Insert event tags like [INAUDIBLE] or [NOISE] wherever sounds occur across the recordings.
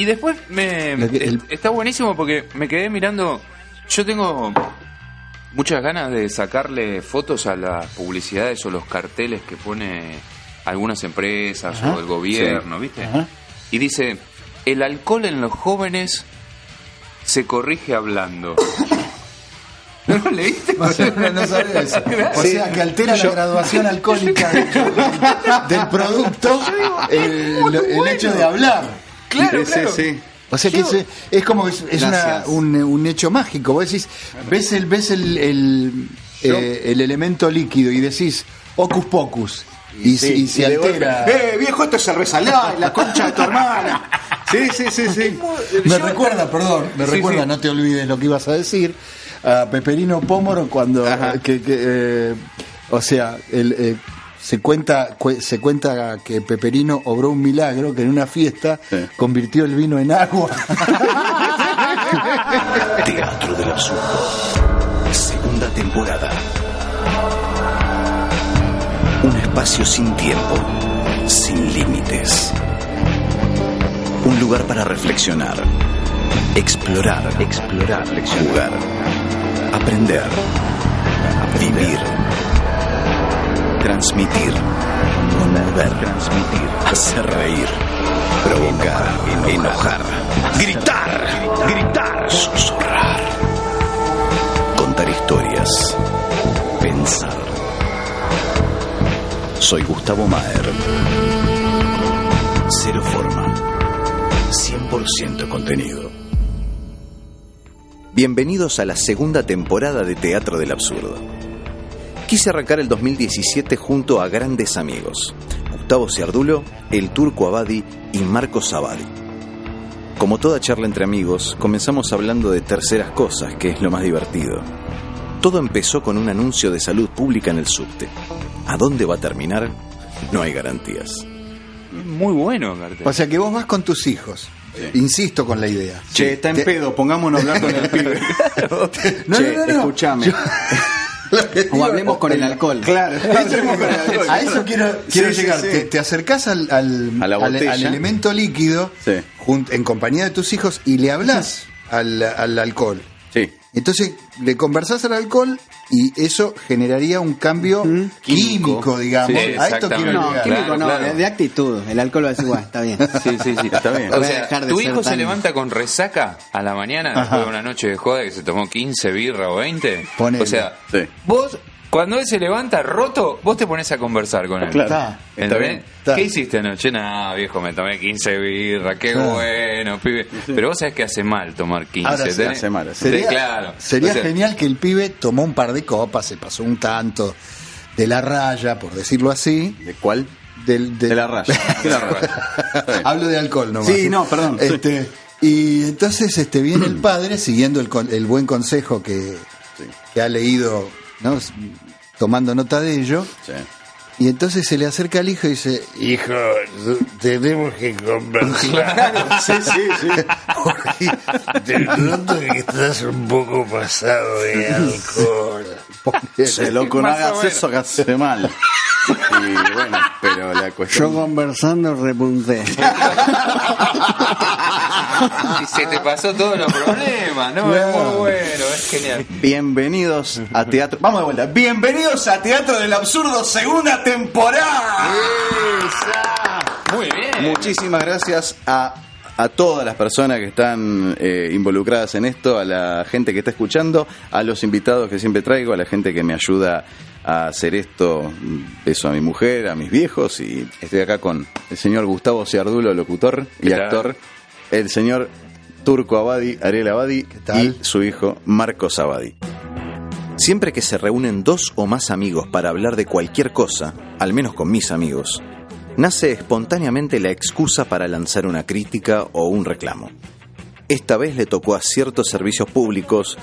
Y después me el- está buenísimo porque me quedé mirando. Yo tengo muchas ganas de sacarle fotos a las publicidades o los carteles que pone algunas empresas Ajá. o el gobierno, ¿viste? Ajá. Y dice, el alcohol en los jóvenes se corrige hablando. [LAUGHS] ¿No lo leíste? No, no, sabía eso. [LAUGHS] O sea, que altera la graduación alcohólica del, del [LAUGHS] producto el hecho de hablar. Claro, Sí, claro. sí, sí. O sea que es, es como es, es una- un, un hecho mágico. Vos decís, ves el ves el, el, eh, el elemento líquido y decís ocus pocus y, se- y se de altera. golpe, ¡Eh, viejo, esto es cerveza light, la concha de tu hermana! [LAUGHS] Sí, sí, sí, sí. Me Yo- recuerda, perdón, me Sí, recuerda, sí. no te olvides lo que ibas a decir, a Peperino Pómoro cuando, que, que, eh, o sea, el, eh, se cuenta cue- se cuenta que Peperino obró un milagro que en una fiesta Sí. convirtió el vino en agua. Teatro del Absurdo. Segunda temporada. Un espacio sin tiempo, sin límites. Un lugar para reflexionar, explorar, explorar, jugar, aprender, vivir, transmitir, conmover, transmitir, hacer reír, provocar, enojar, gritar, gritar, susurrar, contar historias, pensar. Soy Gustavo Maer. Cero forma. 100% contenido. Bienvenidos a la segunda temporada de Teatro del Absurdo. Quise arrancar el 2017 junto a grandes amigos, Gustavo Ciardulo, el Turco Abadi y Marcos Abadi. Como toda charla entre amigos, comenzamos hablando de terceras cosas, que es lo más divertido. Todo empezó con un anuncio de salud pública en el subte. ¿A dónde va a terminar? No hay garantías. Muy bueno, cartel. o sea que vos vas con tus hijos. Insisto con la idea. Che, está en Te- pedo, pongámonos a hablar con el [LAUGHS] pibe. No, che, no, no, no. que O hablemos con el alcohol. Claro, [LAUGHS] hablemos con el alcohol. A eso quiero, quiero Sí, llegar. sí. Te, te acercás al, al, al- al elemento líquido en compañía de tus hijos y le hablas al, al alcohol. Sí. Entonces le conversás al alcohol y eso generaría un cambio químico, digamos. Sí, a esto quiero No, llegar. químico Claro, no, claro. de, actitud. El alcohol va a decir, bueno, está bien. [LAUGHS] Sí, sí, sí. Está bien. O sea, dejar de tu hijo se levanta con resaca a la mañana después de una noche de joda que se tomó 15 birra o 20. Ponele. O sea, Sí. vos, cuando él se levanta roto, vos te pones a conversar con él. Claro. Está, bien, está. ¿Qué hiciste anoche? Nada, viejo, me tomé 15 birra, qué Claro. bueno, pibe. Pero vos sabés que hace mal tomar 15. Ahora hace mal, hace Sí, Sería, claro. sería O sea, genial que el pibe tomó un par de copas, se pasó un tanto de la raya, por decirlo así. ¿De cuál? Del, del- De la raya. [LAUGHS] De la raya. [LAUGHS] Hablo de alcohol nomás. Sí, no, perdón. Este, y entonces este viene el padre siguiendo el, con- el buen consejo que, que ha leído, ¿no? Tomando nota de ello. Sí. Y entonces se le acerca al hijo y dice, hijo, tenemos que conversar. Sí, sí, sí. [LAUGHS] Porque te noto que estás un poco pasado de alcohol. Se loco, no hagas eso que hace mal. Y bueno, pero la Yo cuestión. conversando repunté. [LAUGHS] Y se te pasó todos los problemas, ¿no? Es muy bueno, es genial. Bienvenidos a Teatro. Vamos de vuelta. Bienvenidos a Teatro del Absurdo, segunda temporada. Muy bien. Muchísimas gracias a, a todas las personas que están eh, involucradas en esto, a la gente que está escuchando, a los invitados que siempre traigo, a la gente que me ayuda a hacer esto. Beso a mi mujer, a mis viejos y estoy acá con el señor Gustavo Ciardulo, locutor y ¿Qué tal? El señor Turco Abadi, Ariel Abadi y su hijo Marcos Abadi. Siempre que se reúnen dos o más amigos para hablar de cualquier cosa, al menos con mis amigos, nace espontáneamente la excusa para lanzar una crítica o un reclamo. Esta vez le tocó a ciertos servicios públicos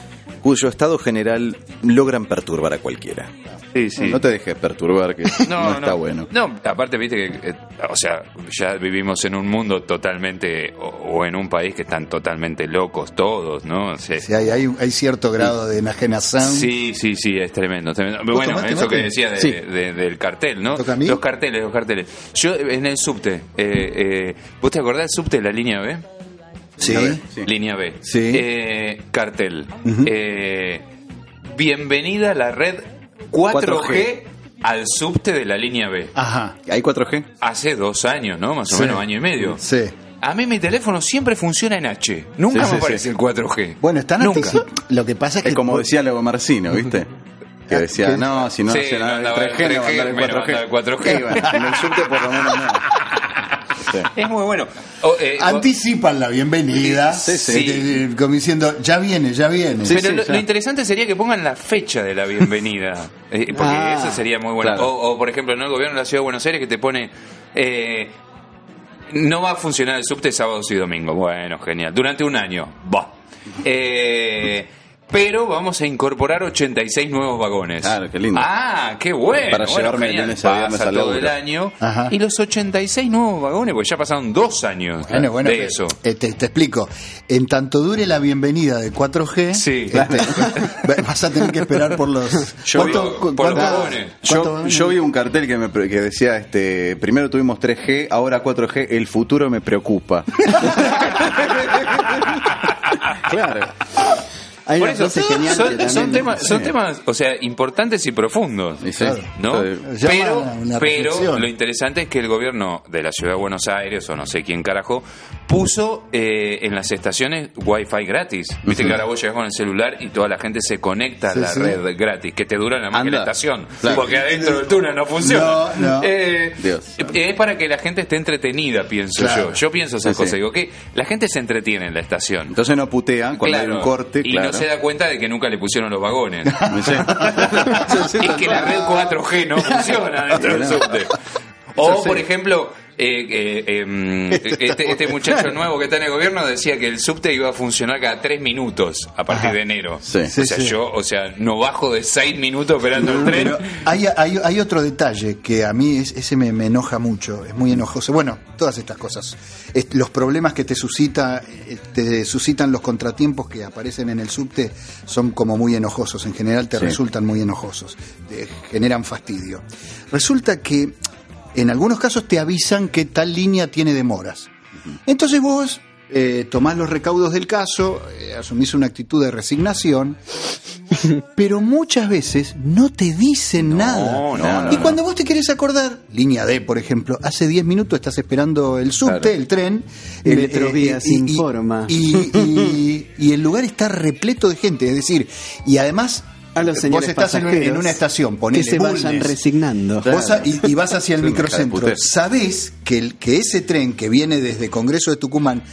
cuyo estado general logran perturbar a cualquiera. Sí, sí. No te dejes perturbar, que [LAUGHS] no, está bueno. No, aparte, viste que, eh, o sea, ya vivimos en un mundo totalmente, o, o en un país que están totalmente locos todos, ¿no? O sea, Sí, hay, hay, hay cierto grado de enajenación. Sí, sí, sí, es tremendo. tremendo. Bueno, eso que decía de- Sí. de- del cartel, ¿no? Los carteles, los carteles. Yo en el subte, eh, eh, ¿vos te acordás del subte de la línea B? Sí. Línea B. Sí. Eh, cartel. Eh, bienvenida a la red 4G, 4G. al subte de la línea B. Ajá. ¿Hay 4G? Hace dos años, ¿no? Más o Sí. menos año y medio. Sí. A mí mi teléfono siempre funciona en H. Nunca Sí, me sí, aparece sí. el 4G. Bueno, están Nunca. Lo que pasa es que Es como decía Leo Marcino, ¿viste? Que decía, ¿qué? no, si no Sí, no nada andaba el 3G, el no va a andar el 3G, menos 4G. andaba el 4G. Y bueno, en el subte por lo menos no. Sí. [LAUGHS] Es muy bueno. O, eh, anticipan la bienvenida, Sí, sí. eh, como diciendo, ya viene, ya viene. Sí, Pero sí, lo, ya. lo interesante sería que pongan la fecha de la bienvenida. [LAUGHS] Eh, porque Ah, eso sería muy bueno. claro. O, o, por ejemplo, en el gobierno de la ciudad de Buenos Aires que te pone. eh, no va a funcionar el subte sábados y domingos. Bueno, genial. Durante un año. Va. Eh, pero vamos a incorporar 86 nuevos vagones. Claro, qué lindo. Ah, qué bueno. Para bueno, llevarme genial. lunes a Pasa todo el año. Ajá. Y los 86 nuevos vagones, pues ya pasaron dos años Bueno, bueno, de eso. eh, te, te explico. En tanto dure la bienvenida de 4G, Sí. este, [LAUGHS] vas a tener que esperar por los. [LAUGHS] Yo ¿Cuánto- digo, cu- por los cuánto- vagones. Yo, yo vi un cartel que, me, pre- que decía, este, primero tuvimos 3G, ahora 4G, el futuro me preocupa. [LAUGHS] claro. Hay Por eso, genial son, temas, son temas, o sea, importantes y profundos. Sí, ¿no? Pero, pero lo interesante es que el gobierno de la ciudad de Buenos Aires, o no sé quién carajo, puso eh, en las estaciones wifi gratis. Viste que ahora vos llegas con el celular y toda la gente se conecta Sí, a la sí. red gratis, que te dura nada más que la estación. Claro. Porque adentro del túnel no funciona. No, no. [LAUGHS] Eh, Dios. Es para que la gente esté entretenida, pienso Claro. yo. Yo pienso esas cosas. Digo que la gente se entretiene en la estación. entonces no putean cuando hay un corte, y no se da cuenta de que nunca le pusieron los vagones. [LAUGHS] [LAUGHS] Es que la red 4G no funciona dentro del subte. O, por ejemplo, eh, eh, em, este, este [LAUGHS] muchacho nuevo que está en el gobierno decía que el subte iba a funcionar cada tres minutos a partir de enero. Sí. o sea, yo, o sea, no bajo de seis minutos esperando el tren. Pero hay, hay, hay otro detalle que a mí es- ese me, me enoja mucho, es muy enojoso. Bueno, todas estas cosas. Es- los problemas que te suscita, eh, te suscitan los contratiempos que aparecen en el subte son como muy enojosos. En general te Sí. resultan muy enojosos, te generan fastidio. Resulta que en algunos casos te avisan que tal línea tiene demoras. Entonces vos eh, tomás los recaudos del caso, eh, asumís una actitud de resignación, [LAUGHS] pero muchas veces no te dicen nada. no, no, y cuando vos te querés acordar, línea D, por ejemplo, hace 10 minutos estás esperando el subte, Claro. el tren. Metrovías informa. Y, y- y el lugar está repleto de gente, es decir, y además A los vos estás en, una estación, ponele que se vayan Bulnes. resignando. Vos a- y, y vas hacia el microcentro. Sabés que, el, que ese tren que viene desde Congreso de Tucumán,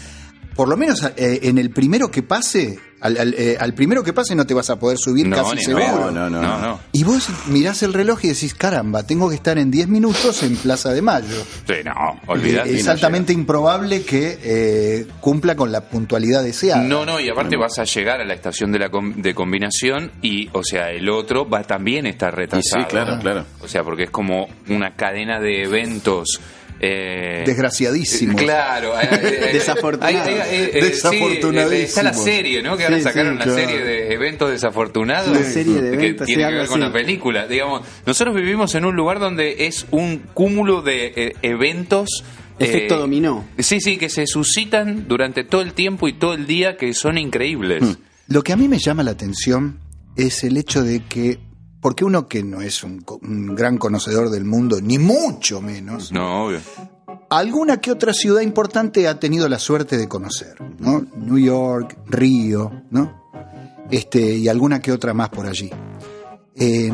por lo menos eh, en el primero que pase, al, al, eh, al primero que pase no te vas a poder subir No, casi seguro. No, no, no. Y vos mirás el reloj y decís, caramba, tengo que estar en 10 minutos en Plaza de Mayo. Sí, no, olvidate. Eh, es altamente improbable que eh, cumpla con la puntualidad deseada. No, no, y aparte vas a llegar a la estación de la com- de combinación y, o sea, el otro va también a estar retrasado. Y sí, claro, claro. O sea, porque es como una cadena de eventos. Eh, Desgraciadísimo. Claro. [LAUGHS] Desafortunado. eh, sí, Desafortunadísimo. está la serie, ¿no? Que ahora Sí, sacaron sí, una claro. serie de eventos desafortunados. Una serie de que eventos, tiene sí, que ver con la película. Digamos, nosotros vivimos en un lugar donde es un cúmulo de eh, eventos. Efecto eh, dominó. Sí, sí, que se suscitan durante todo el tiempo y todo el día que son increíbles. Hmm. Lo que a mí me llama la atención es el hecho de que, porque uno que no es un, gran conocedor del mundo, ni mucho menos, No, obvio. alguna que otra ciudad importante ha tenido la suerte de conocer, ¿no? New York, Río, ¿no? Este, y alguna que otra más por allí. Eh,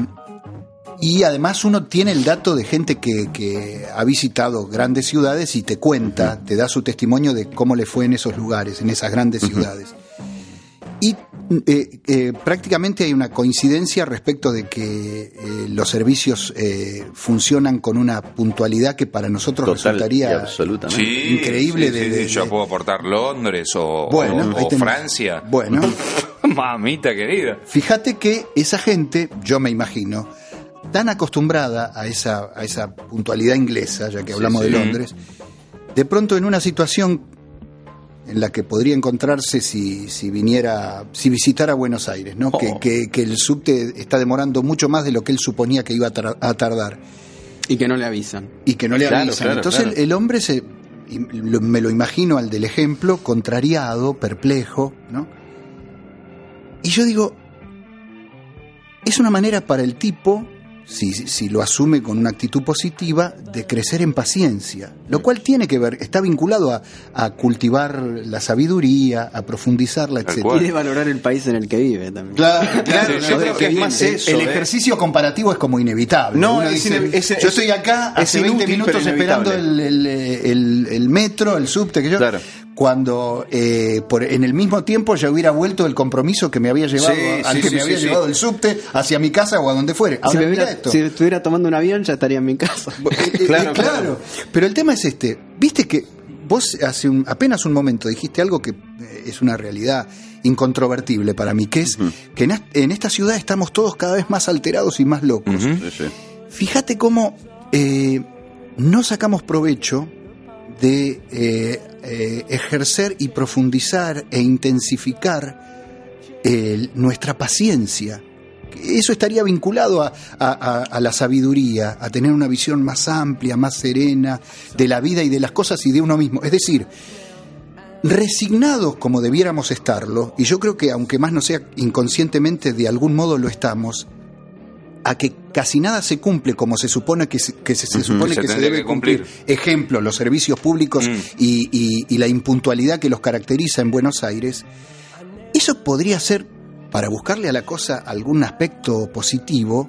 y además uno tiene el dato de gente que, que ha visitado grandes ciudades y te cuenta, te da su testimonio de cómo le fue en esos lugares, en esas grandes ciudades. Y eh, eh, prácticamente hay una coincidencia respecto de que eh, los servicios eh, funcionan con una puntualidad que para nosotros Total resultaría absolutamente. Sí, increíble sí, de- sí, de- sí, yo puedo aportar Londres o, Bueno, o- o. Francia. Bueno, [LAUGHS] Mamita querida. fíjate que esa gente, yo me imagino, tan acostumbrada a esa, a esa puntualidad inglesa, ya que hablamos sí. de Londres, de pronto en una situación en la que podría encontrarse si, si viniera, si visitara Buenos Aires, ¿no? Que, Oh. que- que el subte está demorando mucho más de lo que él suponía que iba a, tar- a tardar Y que no le avisan. y que no le Claro, avisan. claro, Entonces claro. El, el hombre se y lo- me lo imagino al del ejemplo, contrariado, perplejo, ¿no? Y yo digo, es una manera para el tipo, si, si lo asume con una actitud positiva, de crecer en paciencia, lo cual tiene que ver, está vinculado a, a cultivar la sabiduría, a profundizarla, etc. Y de valorar el país en el que vive también. Claro, claro, Sí, yo creo es que es más el- eso, el ¿eh? ejercicio comparativo es como inevitable. No, Uno es dice, ine- es- yo es- estoy acá es hace 20 inútil, minutos pero esperando el, el- el- el metro, el subte, que yo. Claro. Cuando eh, por, en el mismo tiempo ya hubiera vuelto el compromiso que me había llevado, Sí, al sí, que sí, me había llevado el subte hacia mi casa o a donde fuere. Si, Ahora, me mira hubiera- esto. si estuviera tomando un avión ya estaría en mi casa. Eh, eh, [LAUGHS] Claro, eh, claro. Pero el tema es este. Viste que vos hace un- apenas un momento dijiste algo que es una realidad incontrovertible para mí, que es que en, en esta ciudad estamos todos cada vez más alterados y más locos. Fíjate cómo eh, no sacamos provecho de eh, eh, ejercer y profundizar e intensificar eh, nuestra paciencia. Eso estaría vinculado a, la sabiduría, a tener una visión más amplia, más serena de la vida y de las cosas y de uno mismo. Es decir, resignados como debiéramos estarlo, y yo creo que aunque más no sea inconscientemente, de algún modo lo estamos, a que casi nada se cumple como se supone que se, que se, se supone se que se debe que cumplir. cumplir. Ejemplo, los servicios públicos Mm. y, y- y la impuntualidad que los caracteriza en Buenos Aires. Eso podría ser, para buscarle a la cosa algún aspecto positivo,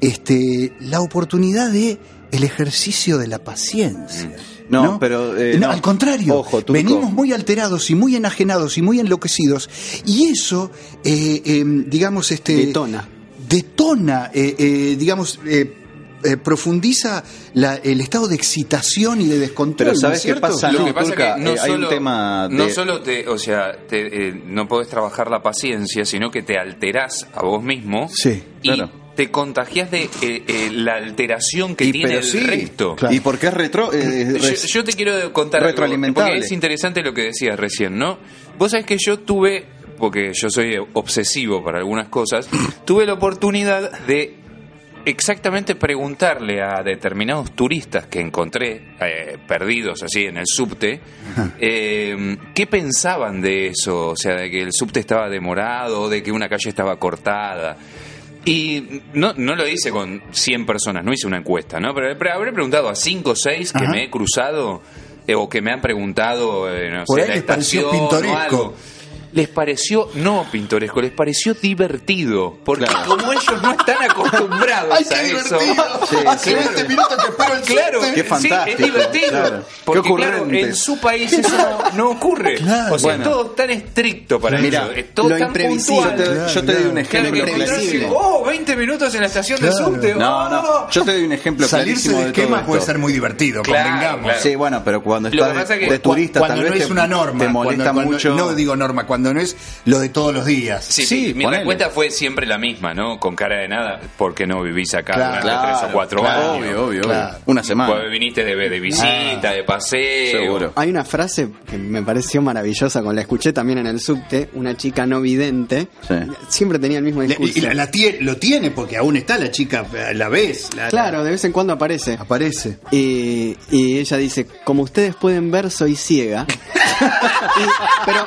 este, la oportunidad de el ejercicio de la paciencia. No, pero, eh, No, no. al contrario, Ojo, venimos muy alterados y muy enajenados y muy enloquecidos y eso, eh, eh, digamos, este Detona. Detona, eh, eh, digamos, eh, eh, profundiza la- el estado de excitación y de descontrol. Pero ¿no ¿sabes es qué pasa? Lo No, que pasa Turca, que no eh, hay un solo, tema de- no solo te, o sea, te, eh, no podés trabajar la paciencia, sino que te alterás a vos mismo Sí, y claro. te contagias de eh, eh, la alteración que Y tiene pero el sí, resto. Claro. Y porque es retro. eh, Yo, res- yo te quiero contar algo, porque es interesante lo que decías recién, ¿no? Vos sabés que yo tuve, porque yo soy obsesivo para algunas cosas, [CLEARS THROAT] tuve la oportunidad de exactamente preguntarle a determinados turistas que encontré eh, perdidos así en el subte [LAUGHS] eh, qué pensaban de eso, o sea, de que el subte estaba demorado, de que una calle estaba cortada. Y no, no lo hice con 100 personas, no hice una encuesta, ¿no? Pero habré preguntado a 5 o 6 que Ajá. me he cruzado eh, o que me han preguntado, eh, no Por sé, ahí la estación o pintoresco. algo. Les pareció, no pintoresco, les pareció divertido. Porque como ellos no están acostumbrados [LAUGHS] ¡Ay, a qué eso. divertido! [LAUGHS] Sí, Hace claro. 20 minutos que espero el Claro. Qué sí, fantástico, es divertido. claro. Porque Qué claro, en su país eso no, no ocurre. Claro. o sea, Bueno. es todo tan estricto para Mira, ellos. Es todo lo tan imprevisible. puntual. Yo te, yo te Claro, doy un Claro, ejemplo clarísimo. oh, 20 minutos en la estación de Claro. subte. No, oh, no, yo te doy un ejemplo Salirse clarísimo de esquema puede ser muy divertido, Claro, convengamos. claro. Sí, bueno, pero cuando Lo estás que pasa de, es que de turista cuando tal no vez es te- una norma, te molesta mucho. no digo norma, cuando no es lo de todos los días. Sí, Sí, mi ponele. respuesta fue siempre la misma, ¿no? Con cara de nada, porque no vivís acá Claro, durante tres o cuatro claro, años. Obvio, obvio, Claro. obvio. Una semana. Pues viniste de, de visita, de paseo. Seguro. Hay una frase que me pareció maravillosa, cuando la escuché también en el subte, una chica no vidente, Sí. siempre tenía el mismo discurso. y la- la tie- lo tiene porque aún está la chica, la ves. la- Claro, de vez en cuando aparece. aparece. Y, y ella dice, como ustedes pueden ver, soy ciega. [LAUGHS] Y- pero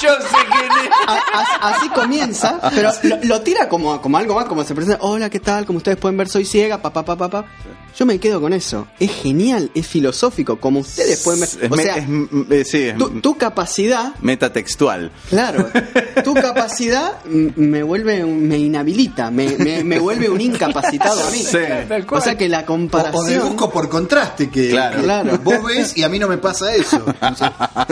Yo sé quién es. a- a- así comienza, pero lo, lo tira como, como algo más, como se presenta, hola, ¿qué tal? Como ustedes pueden ver, soy ciega, papá, papá, papá. Yo me quedo con eso. Es genial, es filosófico, como ustedes pueden ver. Es O sea, es eh, sí, es tu, tu capacidad metatextual. Claro, tu capacidad me vuelve, me inhabilita, me, me, me vuelve un incapacitado a mí. Sí. O sea que la O, o comparación. deduzco por contraste que, Claro. que Claro. vos ves y a mí no me pasa eso. [LAUGHS]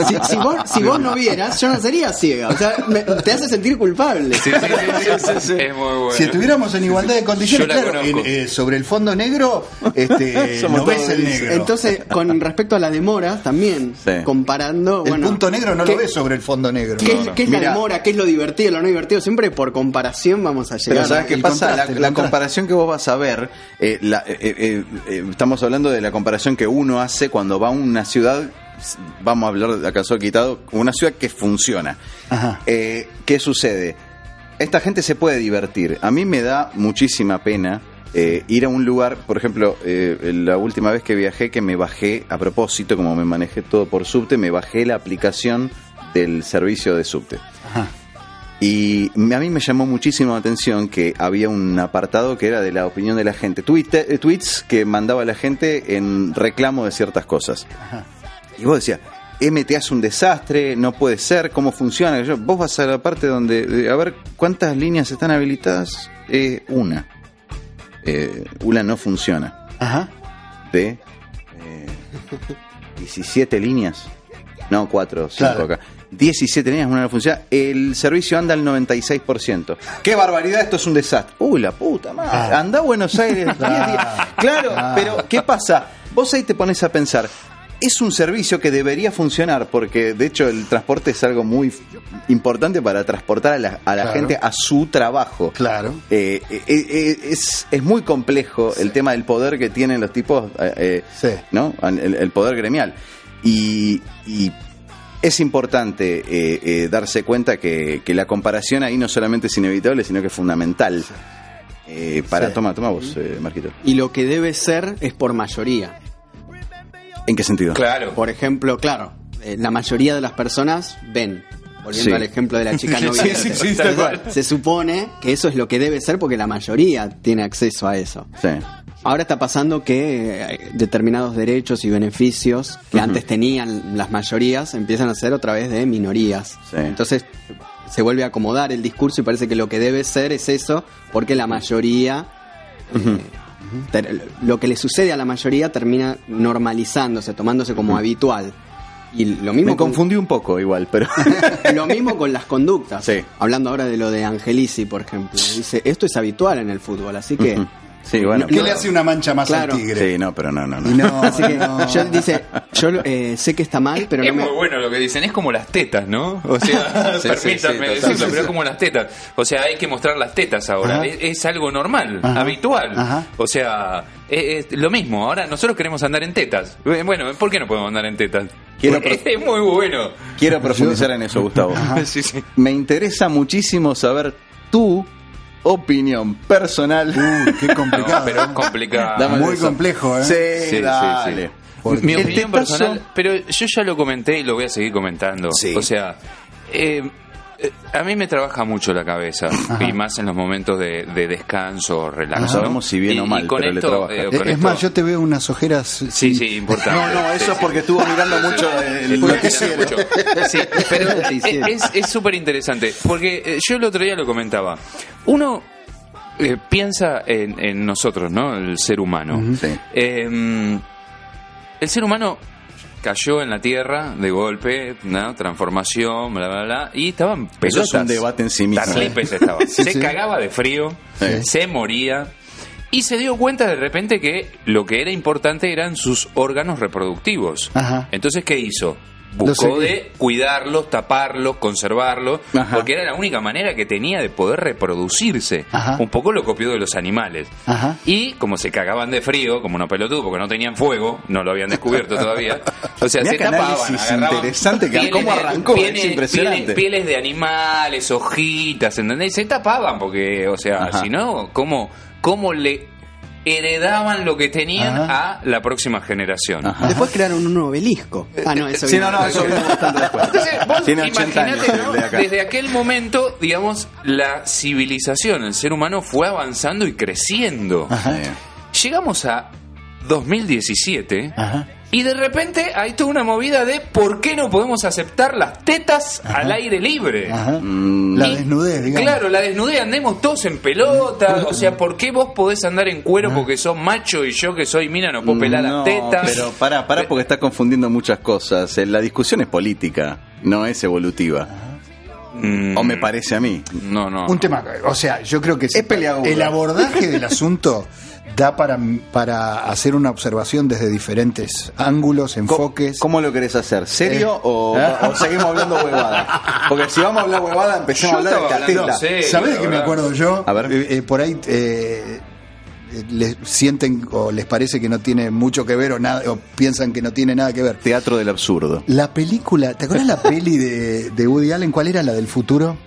Si, si vos, si vos no vieras, yo no sería ciega. O sea, me- te hace sentir culpable. Sí, sí, sí, sí, sí, sí. Es muy bueno. Si estuviéramos en igualdad de condiciones, Yo la claro, conozco. en- eh, sobre el fondo negro, este, [LAUGHS] Somos no ves el negro. Entonces, con respecto a la demora, también, Sí. comparando. el bueno, punto negro no ¿qué- lo ves sobre el fondo negro. ¿Qué, es- qué es la demora? ¿Qué es lo divertido, lo no divertido? Siempre por comparación vamos a llegar Pero ¿sabes a- qué pasa? la comparación que vos vas a ver, eh, la- eh, eh, eh, estamos hablando de la comparación que uno hace cuando va a una ciudad, vamos a hablar de acaso quitado, una ciudad que funciona. Ajá. Eh, ¿Qué sucede? Esta gente se puede divertir. A mí me da muchísima pena eh, ir a un lugar, por ejemplo, eh, la última vez que viajé, que me bajé, a propósito, como me manejé todo por subte, me bajé la aplicación del servicio de subte. Ajá. Y a mí me llamó muchísimo la atención que había un apartado que era de la opinión de la gente. Eh, tweets que mandaba la gente en reclamo de ciertas cosas. Y vos decías, MTA es un desastre, no puede ser, ¿cómo funciona? Yo, vos vas a la parte donde, a ver, ¿cuántas líneas están habilitadas? Eh, una. Eh, una no funciona. Ajá. De eh, 17 líneas. No, 4, 5 Claro. acá. 17 líneas, una no funciona. El servicio anda al 96%. ¡Qué barbaridad! Esto es un desastre. ¡Uy, la puta madre! Ah. Anda a Buenos Aires 10 [LAUGHS] días. Claro, Ah. pero ¿qué pasa? Vos ahí te pones a pensar. Es un servicio que debería funcionar porque de hecho el transporte es algo muy importante para transportar a la, a la Claro. gente a su trabajo. Claro. Eh, eh, eh, es, es muy complejo el tema del poder que tienen los tipos, eh, Sí. ¿no? El, el poder gremial. Y, y es importante eh, eh, darse cuenta que, que la comparación ahí no solamente es inevitable, sino que es fundamental. Eh, para, Sí. toma, toma vos, eh, Marquito. Y lo que debe ser es por mayoría. ¿En qué sentido? Claro. Por ejemplo, claro, eh, la mayoría de las personas ven. Volviendo Sí. al ejemplo de la chica [LAUGHS] no Sí, sí, sí, tal cual. Se supone que eso es lo que debe ser porque la mayoría tiene acceso a eso. Sí. Ahora está pasando que eh, determinados derechos y beneficios que antes tenían las mayorías empiezan a ser otra vez de minorías. Sí. Entonces se vuelve a acomodar el discurso y parece que lo que debe ser es eso, porque la mayoría, eh, lo que le sucede a la mayoría termina normalizándose, tomándose como habitual. Y lo mismo Me con- confundí un poco igual, pero... [LAUGHS] lo mismo con las conductas. Sí. Hablando ahora de lo de Angelici, por ejemplo. Dice, esto es habitual en el fútbol, así que... Sí, bueno. No- ¿Qué le hace una mancha más Claro. al tigre? Sí, no, pero no, no, no. No, [LAUGHS] Así que no. yo dice, yo eh, sé que está mal, pero es no me... muy bueno lo que dicen, es como las tetas, ¿no? O sea, [LAUGHS] Sí, [LAUGHS] permítanme sí, decirlo, Sí, sí, pero es como las tetas. O sea, hay que mostrar las tetas ahora. Es, es algo normal, Ajá. habitual. Ajá. O sea, es, es lo mismo. Ahora nosotros queremos andar en tetas. Eh, Bueno, ¿por qué no podemos andar en tetas? Quiero es muy bueno. Quiero profundizar en eso, Gustavo. Sí, sí. Me interesa muchísimo saber tu opinión personal. Uh, qué [LAUGHS] No, complicado. pero es ¿eh? complicado. Dame Muy eso. complejo, ¿eh? Sí, Sí, sí, dale. sí. Porque Mi opinión personal, pero yo ya lo comenté y lo voy a seguir comentando. Sí. O sea, eh, a mí me trabaja mucho la cabeza y más en los momentos de, de descanso o relax. No sabemos si bien Y- o y mal, con pero le trabaja. eh, Es, con es esto- más, yo te veo unas ojeras. Sí, sí, importante. No, no, eso es porque estuvo mirando mucho el noticiero. Sí, [LAUGHS] pero es súper interesante. Porque eh, yo el otro día lo comentaba. Uno eh, piensa en, en nosotros, ¿no? El ser humano. Eh, el ser humano cayó en la tierra de golpe, ¿no? transformación, bla, bla, bla, y estaban Eso pelotas. es un debate en sí mismo. Estaba. se sí. cagaba de frío, Sí. se moría. Y se dio cuenta de repente que lo que era importante eran sus órganos reproductivos. Ajá. Entonces, ¿qué hizo? Buscó de cuidarlos, taparlos, conservarlos, Ajá. porque era la única manera que tenía de poder reproducirse. Ajá. Un poco lo copió de los animales. Ajá. Y como se cagaban de frío, como no pelotudo, porque no tenían fuego, no lo habían descubierto [LAUGHS] todavía. O sea, Mirá se tapaban. interesante que- cómo arrancó, es pieles- impresionante. Pieles, pieles de animales, hojitas, ¿entendés? Se tapaban porque, o sea, si no, ¿cómo, ¿cómo le heredaban lo que tenían Ajá. a la próxima generación? Ajá. Después crearon un obelisco. Ah, no, eso Sí, no, no, eso vino bastante después. Entonces, vos Tiene 80 años imaginate, ¿no? de desde aquel momento, digamos, la civilización, el ser humano fue avanzando y creciendo. Ajá. Llegamos a 2017 Ajá. Y de repente hay toda una movida de por qué no podemos aceptar las tetas al aire libre. Ajá. Mm, La desnudez, digamos. Claro, la desnudez, andemos todos en pelota. O sea, ¿por qué vos podés andar en cuero porque sos macho y yo que soy mina no puedo pelar no, las tetas? Pero pará, pará porque está confundiendo muchas cosas. Eh, La discusión es política, no es evolutiva. Mm, O me parece a mí. No, no. Un tema, o sea, yo creo que sí, peleagudo. el abordaje del asunto [LAUGHS] da para, para hacer una observación desde diferentes ángulos, enfoques. ¿Cómo lo querés hacer? ¿Serio Eh. o, o seguimos hablando huevada? Porque si vamos a hablar huevada, empecemos Yo a hablar de serio. ¿Sabés de qué me acuerdo yo? A ver. Eh, eh, por ahí eh, eh, les sienten o les parece que no tiene mucho que ver o, nada, o piensan que no tiene nada que ver. Teatro del absurdo. La película, ¿te acuerdas la peli de, de Woody Allen? ¿Cuál era la del futuro?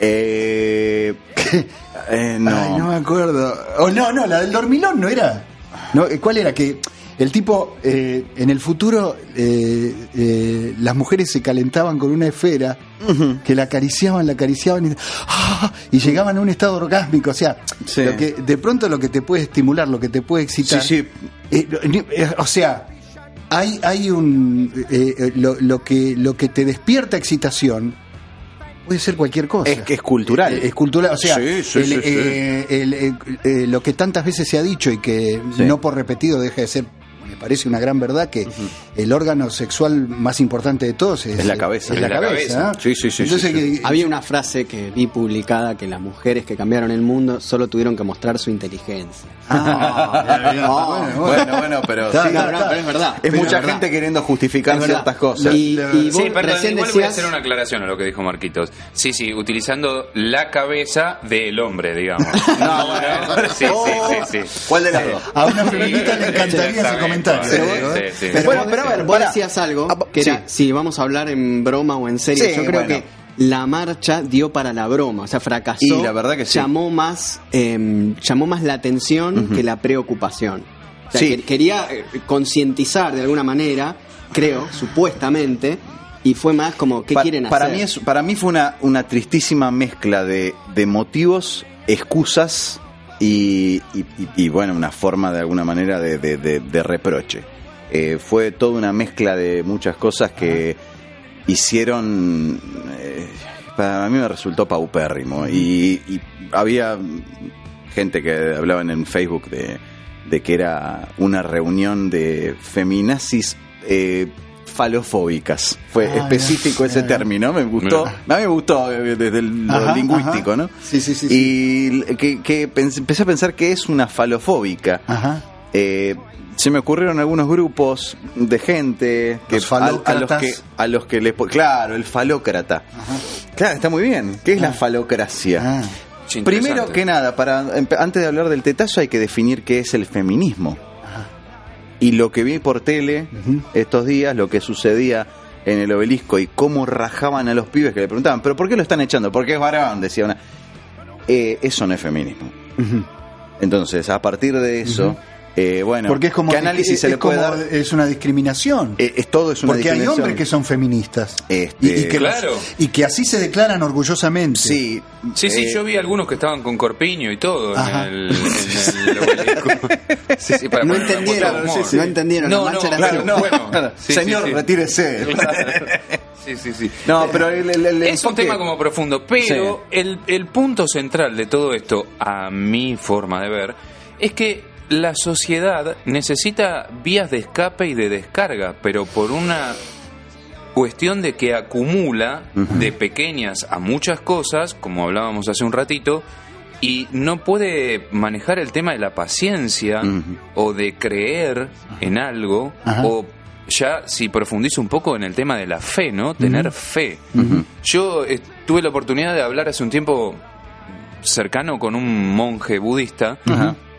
Eh, [LAUGHS] eh, no. Ay, no me acuerdo. Oh, no, no, la del dormilón no era. No, eh, ¿Cuál era? Que el tipo, eh, en el futuro, eh, eh, las mujeres se calentaban con una esfera que la acariciaban, la acariciaban y, ¡ah! y llegaban a un estado orgásmico. O sea, Sí. lo que, de pronto lo que te puede estimular, lo que te puede excitar. Sí, sí. ni- o sea, hay, hay un. lo, lo que, lo que te despierta excitación puede ser cualquier cosa. Es que es cultural. Eh, Es cultural, o sea, Sí, sí, el- sí, eh, el- eh, lo que tantas veces se ha dicho y que no por repetido deja de ser, me parece una gran verdad, que el órgano sexual más importante de todos es, Es la cabeza. es la Es la cabeza. cabeza. Sí, sí, sí, Entonces, sí, sí. que- Había una frase que vi publicada que las mujeres que cambiaron el mundo solo tuvieron que mostrar su inteligencia. Ah, [LAUGHS] bueno, bueno. Bueno, bueno, pero Está, sí, está, no, no, pero es verdad. es Pero mucha verdad. gente queriendo justificar ciertas cosas. Y, y vos Sí, perdón, recién igual voy a decías... hacer una aclaración a lo que dijo Marquitos. Sí, sí, utilizando la cabeza del hombre, digamos. [LAUGHS] No, bueno. Sí, sí, sí, sí. ¿Cuál de las dos? A una feminista le encantaría ese Exactamente. Comentario. Sí, sí, sí. Pero Bueno, pero a ver, vos decías algo Ah, que era, si vamos a hablar en broma o en serio, yo creo bueno. que la marcha dio para la broma, o sea, fracasó. Y la verdad que sí. Llamó más, eh, llamó más la atención que la preocupación. O sea, que- quería eh, concientizar de alguna manera, creo, supuestamente, y fue más como, ¿qué Pa- quieren para hacer? Mí es, para mí fue una, una tristísima mezcla de, de motivos, excusas y, y- y- bueno, una forma de alguna manera de- de reproche. Eh, fue toda una mezcla de muchas cosas que hicieron... eh, para mí me resultó paupérrimo y, y había gente que hablaban en Facebook de, de que era una reunión de feminazis eh, falofóbicas. Fue Ah, específico ese término, me gustó. A mí me gustó eh, desde el- lo Ajá, lingüístico, ajá. ¿no? Sí, sí, sí, Y que, que empecé a pensar que es una falofóbica. Ajá. Eh, se me ocurrieron algunos grupos de gente que Los a, a los que a los que les claro el falócrata claro está muy bien qué es la falocracia Ah. Primero que nada para empe- antes de hablar del tetazo hay que definir qué es el feminismo y lo que vi por tele estos días lo que sucedía en el obelisco y cómo rajaban a los pibes que le preguntaban pero por qué lo están echando porque es varón decía una. Eh, eso no es feminismo. Entonces a partir de eso eh, bueno Porque es como qué análisis es, se le es puede como- dar es una discriminación. Eh, es todo es una Porque hay hombres que son feministas. Este, y, y que los- y que así se declaran orgullosamente. sí Sí, sí, eh, yo vi algunos que estaban con corpiño y todo Ajá. en el, [LAUGHS] No entendieron, no entendieron, No, no, claro, no, bueno. [LAUGHS] Sí, señor sí, sí. retírese [LAUGHS] Sí, sí, sí. no pero el, el- el Es un tema como profundo, pero el, el punto central de todo esto, a mi forma de ver, es que la sociedad necesita vías de escape y de descarga, pero por una cuestión de que acumula de pequeñas a muchas cosas, como hablábamos hace un ratito, y no puede manejar el tema de la paciencia o de creer en algo Ajá. o ya si profundizo un poco en el tema de la fe, ¿no? Tener fe. Yo eh, tuve la oportunidad de hablar hace un tiempo cercano con un monje budista.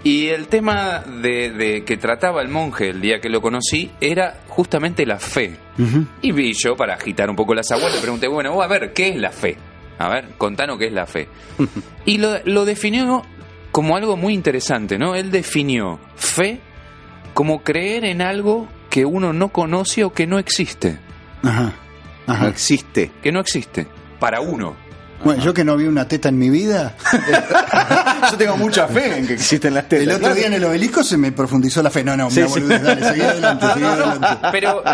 Y el tema de, de que trataba el monje el día que lo conocí era justamente la fe. Ujú. Y vi yo, para agitar un poco las aguas, le pregunté, bueno, vos, a ver, ¿qué es la fe? A ver, contanos qué es la fe. [LAUGHS] Y lo, lo definió como algo muy interesante, ¿no? Él definió fe como creer en algo que uno no conoce o que no existe. Ajá. no Ajá. existe Que no existe. Para uno. Bueno, yo que no vi una teta en mi vida, [LAUGHS] yo tengo mucha fe en que existen las tetas el otro día en el obelisco se me profundizó la fe. No, no, Sí, me sí. boludez, dale, seguí adelante, seguí adelante. [LAUGHS] Pero eh,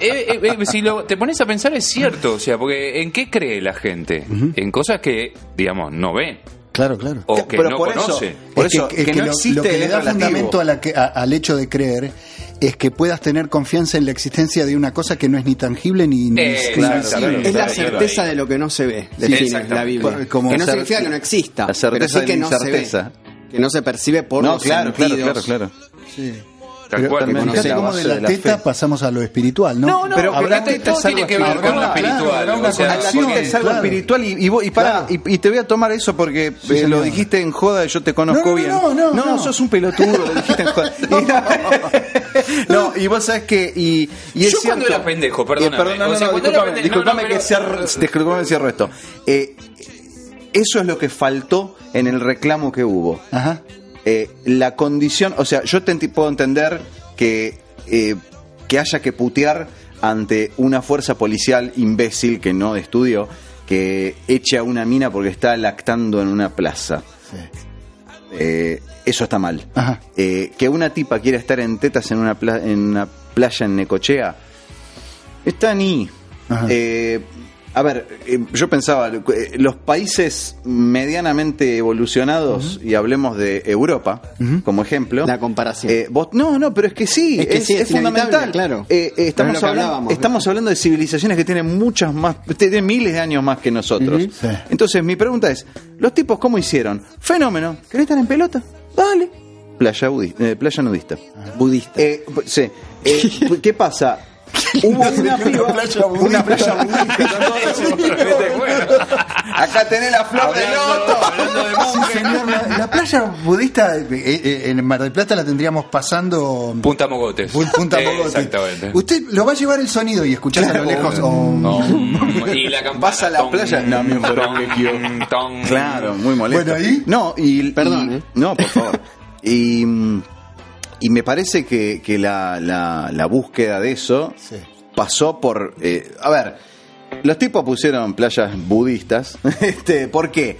eh, eh, si lo, te pones a pensar es cierto, o sea, porque ¿en qué cree la gente? En cosas que, digamos, no ve Claro, claro. o que Pero no por eso- conoce. Por Es que- eso, es que, que no lo, existe lo que le da relativo. fundamento a la que- a- al hecho de creer es que puedas tener confianza en la existencia de una cosa que no es ni tangible ni, ni Eh, ni claro, claro. Es la certeza ahí. de lo que no se ve, Sí, define la Biblia. Como que no significa que no exista, la certeza pero sí que la no se ve, que no se percibe por no los claro claro sentidos. claro claro Sí. Tal Pero cual. la cómo de la de la teta fe. pasamos a lo espiritual, ¿no? No, no, Pero habrá- todo es tiene que ver que- con lo espiritual. claro, o sea, es algo claro. espiritual y, y, vos- y pará, y, y te voy a tomar eso porque eh, lo dijiste en joda y yo te conozco No, no, bien. no, no, no. sos un pelotudo, lo dijiste en joda. [LAUGHS] [LAUGHS] no, y vos sabés que y, y es Yo cuando cierto- era pendejo, perdóname. Eh, perdón, no, O no, sea, no, era disculpame, pendejo- no, que pero- cierro, [LAUGHS] disculpame que cierro esto. Eh, eso es lo que faltó en el reclamo que hubo. Ajá. Eh, la condición, o sea, yo te puedo entender que, eh, que haya que putear ante una fuerza policial imbécil que no estudió, que eche a una mina porque está lactando en una plaza. Eh, eso está mal. Ajá. Eh, que una tipa quiera estar en tetas en una, pla- en una playa en Necochea, está ni. Ajá. Eh, a ver, eh, yo pensaba, eh, los países medianamente evolucionados, y hablemos de Europa como ejemplo. La comparación. eh, vos- no, no, pero es que sí, Es es, que sí, es es fundamental. claro. Eh, eh, estamos, hablando, de civilizaciones que tienen muchas más, tienen miles de años más que nosotros. Sí. Entonces, mi pregunta es: ¿los tipos cómo hicieron? Fenómeno, ¿querés estar en pelota? Dale. Playa, budi- eh, playa nudista. Budista. Eh, sí. Eh, [LAUGHS] ¿Qué pasa? Hubo [LAUGHS] una piba, playa budista. una playa budista. [LAUGHS] Acá tenés la flor de loto. hablando de Sí, señor, la, la playa budista eh, eh, en Mar del Plata la tendríamos pasando Punta Mogotes. Pu- Punta Eh, Mogote. Exactamente. Usted lo va a llevar el sonido y escuchás a lo lejos. oh, No. [LAUGHS] Y la campana. Vas a la Tom, playa. No, mi. Claro, muy molesto. Bueno, ¿y? No, y. Perdón, y- ¿eh? No, por favor. y. Y me parece que, que la, la, la búsqueda de eso Sí. pasó por. eh, a ver, los tipos pusieron playas budistas. [LAUGHS] este, ¿Por qué?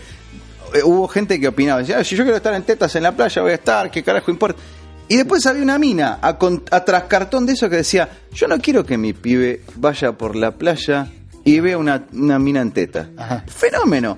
Eh, Hubo gente que opinaba, decía, "Ah, si yo quiero estar en tetas en la playa, voy a estar, ¿qué carajo importa? Y después había una mina a, con- a trascartón de eso que decía, yo no quiero que mi pibe vaya por la playa y vea una, una mina en teta. Ajá. Fenómeno.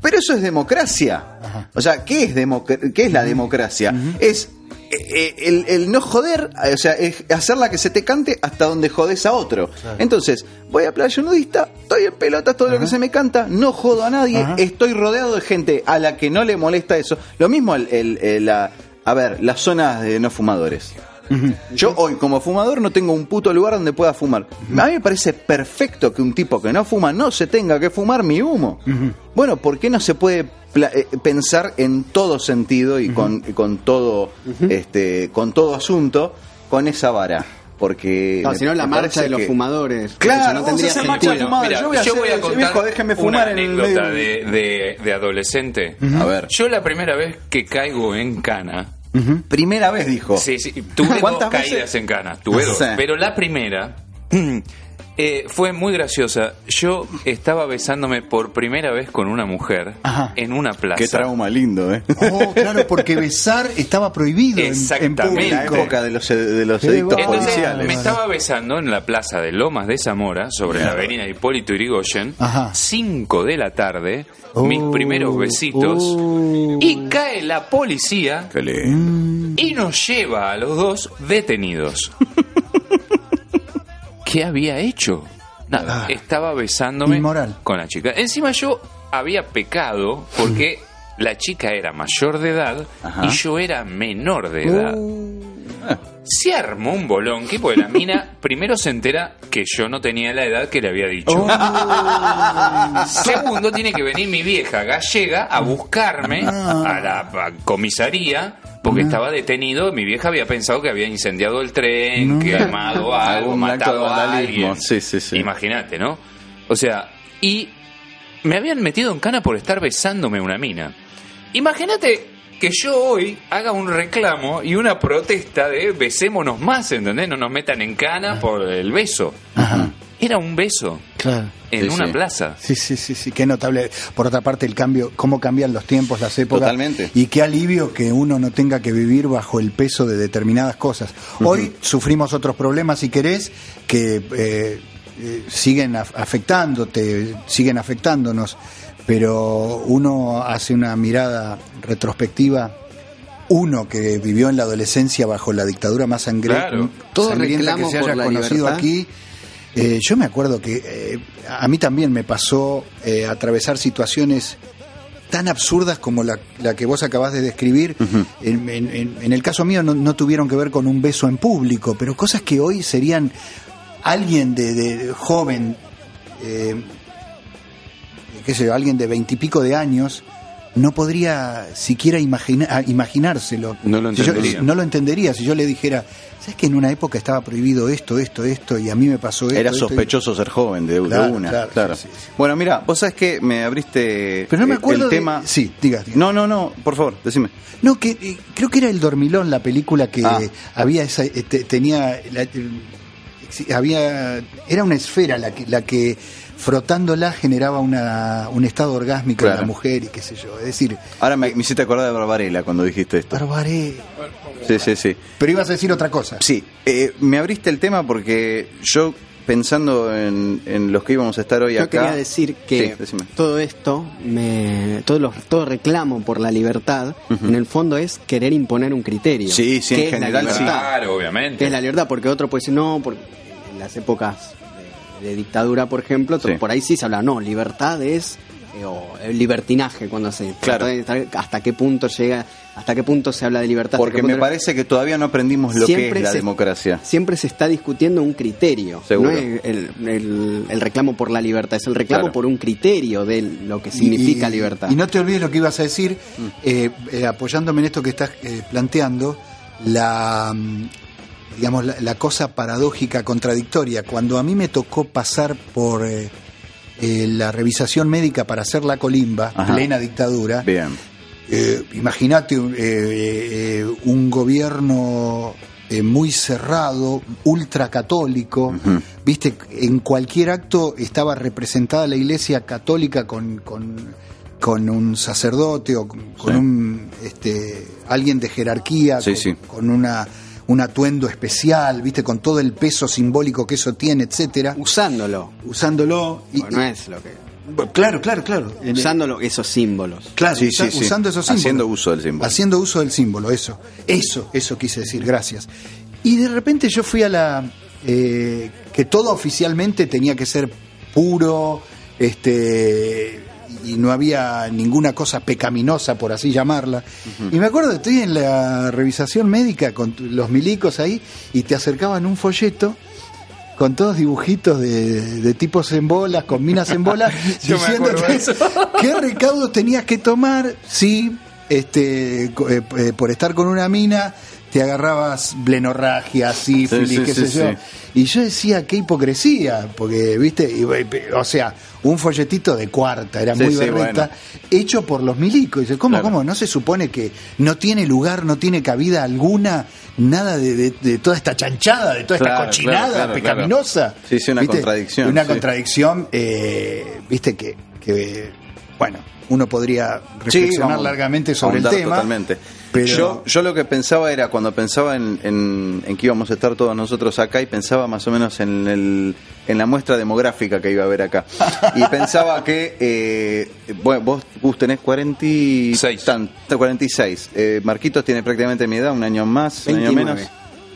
Pero eso es democracia. Ajá. O sea, ¿qué es, democ- qué es la democracia? Es el, el no joder, o sea, es hacerla que se te cante hasta donde jodes a otro. Entonces, voy a playa nudista, estoy en pelotas todo lo que se me canta, no jodo a nadie, Ajá. estoy rodeado de gente a la que no le molesta eso. Lo mismo el, el- el- la, a ver, las zonas de no fumadores. Yo hoy como fumador no tengo un puto lugar donde pueda fumar. A mí me parece perfecto que un tipo que no fuma no se tenga que fumar mi humo. Bueno, ¿por qué no se puede eh, pensar en todo sentido y con, y con todo este con todo asunto con esa vara? Porque No, me- si no, la marcha de los que- fumadores. Claro, no vamos a tendría hacer sentido. marcha de fumadores. Mira, yo voy a hacer eso, contar viejo, déjeme una fumar en el anécdota medio. de, de, de adolescente. A ver. Yo la primera vez que caigo en cana, Primera vez dijo. sí, sí, tuve dos ¿Cuántas veces? caídas en cana, tuve dos. Sí. Pero la primera [CLEARS THROAT] eh, fue muy graciosa. Yo estaba besándome por primera vez con una mujer Ajá. en una plaza. Qué trauma lindo, ¿eh? Oh, claro, porque besar estaba prohibido en, en Exactamente. En la público. época de los, de los edictos. Entonces policiales. me estaba besando en la plaza de Lomas de Zamora, sobre la avenida Hipólito Yrigoyen, Ajá. 5 de la tarde, Oh, mis primeros besitos, oh. y cae la policía Qué lindo. y nos lleva a los dos detenidos. [LAUGHS] ¿Qué había hecho? Nada, Ah. estaba besándome Inmoral. con la chica. Encima yo había pecado porque la chica era mayor de edad Ajá. y yo era menor de edad. Se armó un bolón, que porque la mina primero se entera que yo no tenía la edad que le había dicho. Segundo, tiene que venir mi vieja gallega a buscarme a la comisaría porque estaba detenido. Mi vieja había pensado que había incendiado el tren, quemado algo, Algún acto de matado a alguien. Sí, sí, sí. Imagínate, ¿no? O sea, y me habían metido en cana por estar besándome una mina. Imagínate que yo hoy haga un reclamo y una protesta de besémonos más, ¿entendés? No nos metan en cana por el beso. Ajá, Era un beso claro. en Sí, una sí. plaza. Sí, sí, sí, sí, qué notable. Por otra parte, el cambio, cómo cambian los tiempos, las épocas. Totalmente. Y qué alivio que uno no tenga que vivir bajo el peso de determinadas cosas. Hoy sufrimos otros problemas, si querés, que eh, eh, siguen af- afectándote, siguen afectándonos, pero uno hace una mirada retrospectiva. Uno que vivió en la adolescencia bajo la dictadura más sangre- Claro. Todo sangrienta que se haya conocido libertad. aquí. Eh, yo me acuerdo que eh, a mí también me pasó eh, atravesar situaciones tan absurdas como la, la que vos acabás de describir. en, en- en- en el caso mío no, no tuvieron que ver con un beso en público, pero cosas que hoy serían alguien de, de joven, eh, qué sé yo, alguien de veintipico de años, no podría siquiera imagina- imaginárselo. No lo Si yo- entendería. no lo entendería si yo le dijera, ¿sabes que en una época estaba prohibido esto, esto, esto, y a mí me pasó esto? Era esto, y-". sospechoso ser joven de, una. claro, Claro. sí, sí, sí. Bueno, mira, vos sabés que me abriste Pero no me eh, acuerdo el de- tema. Sí, diga, diga. No, no, no, por favor, decime. No, que eh, creo que era el Dormilón la película que Ah. había esa eh, te- tenía la- eh, había era una esfera la que la que frotándola generaba una, un estado orgásmico en Claro. la mujer y qué sé yo. Es decir, Ahora me, me hiciste acordar de Barbarella cuando dijiste esto. barbaré. Sí, sí, sí. Pero ibas a decir otra cosa. Sí, eh, me abriste el tema porque yo, pensando en, en los que íbamos a estar hoy Yo acá. quería decir que Sí, todo esto, me, todo, los, todo reclamo por la libertad, en el fondo es querer imponer un criterio. Sí, sí, en ¿Qué es la general, sí. libertad? Claro, ¿Qué obviamente. es la libertad? Porque otro puede decir, no, porque en las épocas de, dictadura, por ejemplo, Sí. por ahí sí se habla, no, libertad es eh, o el libertinaje cuando se Claro. trata de- hasta qué punto llega, hasta qué punto se habla de libertad. Porque me parece que todavía no aprendimos lo que es la se- democracia. Siempre se está discutiendo un criterio. Seguro. No es el, el- el reclamo por la libertad, es el reclamo Claro. por un criterio de lo que significa Y- libertad. Y no te olvides lo que ibas a decir, Mm. eh, eh, apoyándome en esto que estás eh, planteando, la mm, digamos la, la cosa paradójica, contradictoria. Cuando a mí me tocó pasar por eh, eh, la revisación médica para hacer la colimba, Ajá. plena dictadura, Bien. eh, imagínate un, eh, un gobierno muy cerrado, ultracatólico, Ujú. viste, en cualquier acto estaba representada la iglesia católica con, con, con un sacerdote o con, con Sí. un este alguien de jerarquía, Sí, con, sí. con una un atuendo especial, viste, con todo el peso simbólico que eso tiene, etcétera, Usándolo. usándolo y, Bueno, no es lo que. claro, claro, claro. Usándolo esos símbolos. Claro, sí, sí. usando esos símbolos. Haciendo uso del símbolo. Haciendo uso del símbolo, eso. Eso, eso quise decir, gracias. Y de repente yo fui a la. eh, que todo oficialmente tenía que ser puro, este. Y no había ninguna cosa pecaminosa, por así llamarla. Y me acuerdo, estoy en la revisación médica con los milicos ahí y te acercaban un folleto con todos dibujitos de, de tipos en bolas, con minas en bolas, [LAUGHS] diciéndote [LAUGHS] qué recaudos tenías que tomar. Si este eh, eh, por estar con una mina te agarrabas blenorragia, sífilis, Sí, sí, qué sí, sé yo. Y yo decía, qué hipocresía, porque, viste, Y, o sea, un folletito de cuarta, era muy berreta, bueno. hecho por los milicos. Y dice, ¿cómo, Claro. cómo? ¿No se supone que no tiene lugar, no tiene cabida alguna, nada de, de- de toda esta chanchada, de toda esta cochinada claro, pecaminosa? Sí, sí, una ¿Viste? contradicción, Una contradicción, eh, viste, que, que, bueno, uno podría reflexionar vamos, largamente sobre el tema. Totalmente. Pero Yo, yo lo que pensaba era, cuando pensaba en, en- en que íbamos a estar todos nosotros acá, y pensaba más o menos en, el, en la muestra demográfica que iba a haber acá. [LAUGHS] Y pensaba que, eh, bueno, vos, Gus, tenés 46. Seis. tan- 46. Eh, Marquitos tiene prácticamente mi edad, un año más, un año 29. menos.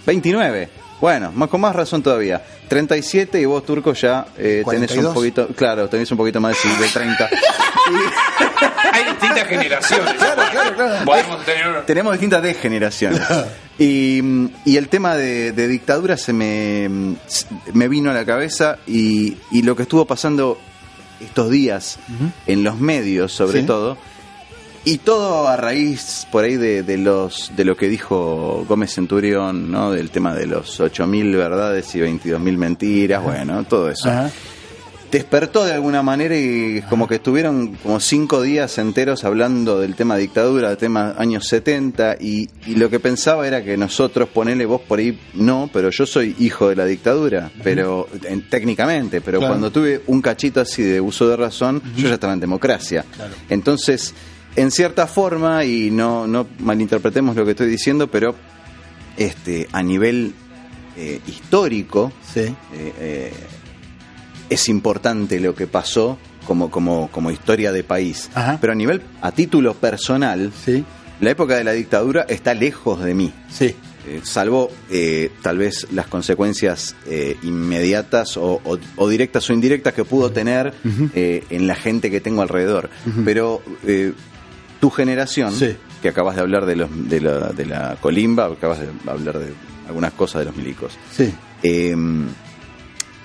29. Bueno, más con más razón todavía. 37 y vos, Turco, ya eh, tenés un 42. poquito, claro, tenés un poquito más de, de 30. [LAUGHS] Hay distintas generaciones. Podemos tener. Tenemos distintas degeneraciones. [LAUGHS] Y, y el tema de, de dictadura se me, mm, me vino a la cabeza y, y lo que estuvo pasando estos días en los medios, sobre Sí. todo, y todo a raíz por ahí de, de los de lo que dijo Gómez Centurión, ¿no? Del tema de los 8.000 verdades y 22.000 mentiras, bueno, todo eso Ajá. despertó de alguna manera y como que estuvieron como cinco días enteros hablando del tema dictadura, del tema años 70 y, y lo que pensaba era que nosotros, ponele vos por ahí, no, pero yo soy hijo de la dictadura, pero en- técnicamente, pero Claro. cuando tuve un cachito así de uso de razón, yo ya estaba en democracia. Entonces, en cierta forma, y no, no malinterpretemos lo que estoy diciendo, pero este a nivel eh, histórico, Sí. eh, eh, es importante lo que pasó como, como, como historia de país. Ajá. Pero a nivel, a título personal, Sí. la época de la dictadura está lejos de mí. Sí. Salvo tal vez las consecuencias inmediatas o, o- o directas o indirectas que pudo tener en la gente que tengo alrededor. Pero tu generación, Sí. que acabas de hablar de, los, de, la, de la colimba, acabas de hablar de algunas cosas de los milicos, Sí. eh,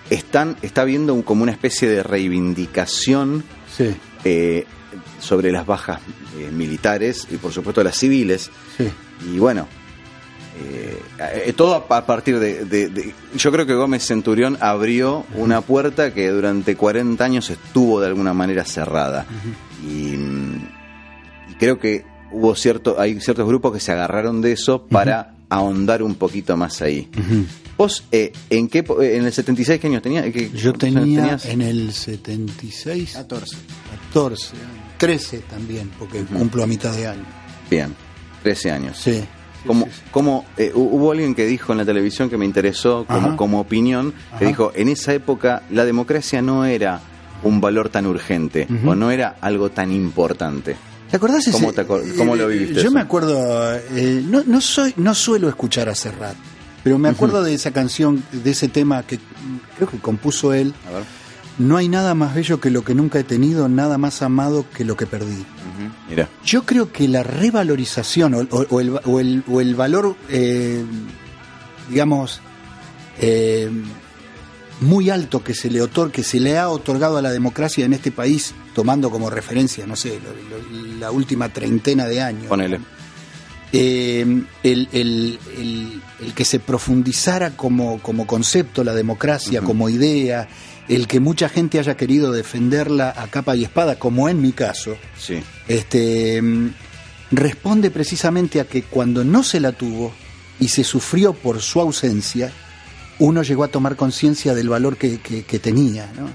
están, está habiendo un- como una especie de reivindicación Sí. eh, sobre las bajas eh, militares y por supuesto las civiles. Y bueno, eh, todo a partir de, de, Yo creo que Gómez Centurión abrió una puerta que durante 40 años estuvo de alguna manera cerrada. y, y, creo que hubo cierto, hay ciertos grupos que se agarraron de eso para ahondar un poquito más ahí. ¿Vos eh, en qué en el 76 qué años tenías? Yo tenía en el 76 14. 14, 13 también, porque cumplo a mitad de año. Bien, 13 años. Sí. Como, eh, hubo alguien que dijo en la televisión que me interesó como, como opinión, que dijo, en esa época la democracia no era un valor tan urgente o no era algo tan importante. ¿Te acordás ese, ¿Cómo, lo viviste? Yo me acuerdo, eh, no, no, soy, no suelo escuchar a Serrat, pero me acuerdo de esa canción, de ese tema que creo que compuso él. No hay nada más bello que lo que nunca he tenido, nada más amado que lo que perdí. Mira. Yo creo que la revalorización o, el, o el, valor, eh, digamos, eh, muy alto que se le otor que se le ha otorgado a la democracia en este país, tomando como referencia, no sé, la última treintena de años. Ponele. Eh, el, que se profundizara como, como concepto la democracia, como idea, el que mucha gente haya querido defenderla a capa y espada, como en mi caso, sí. este, responde precisamente a que cuando no se la tuvo y se sufrió por su ausencia, uno llegó a tomar conciencia del valor que, tenía. ¿no?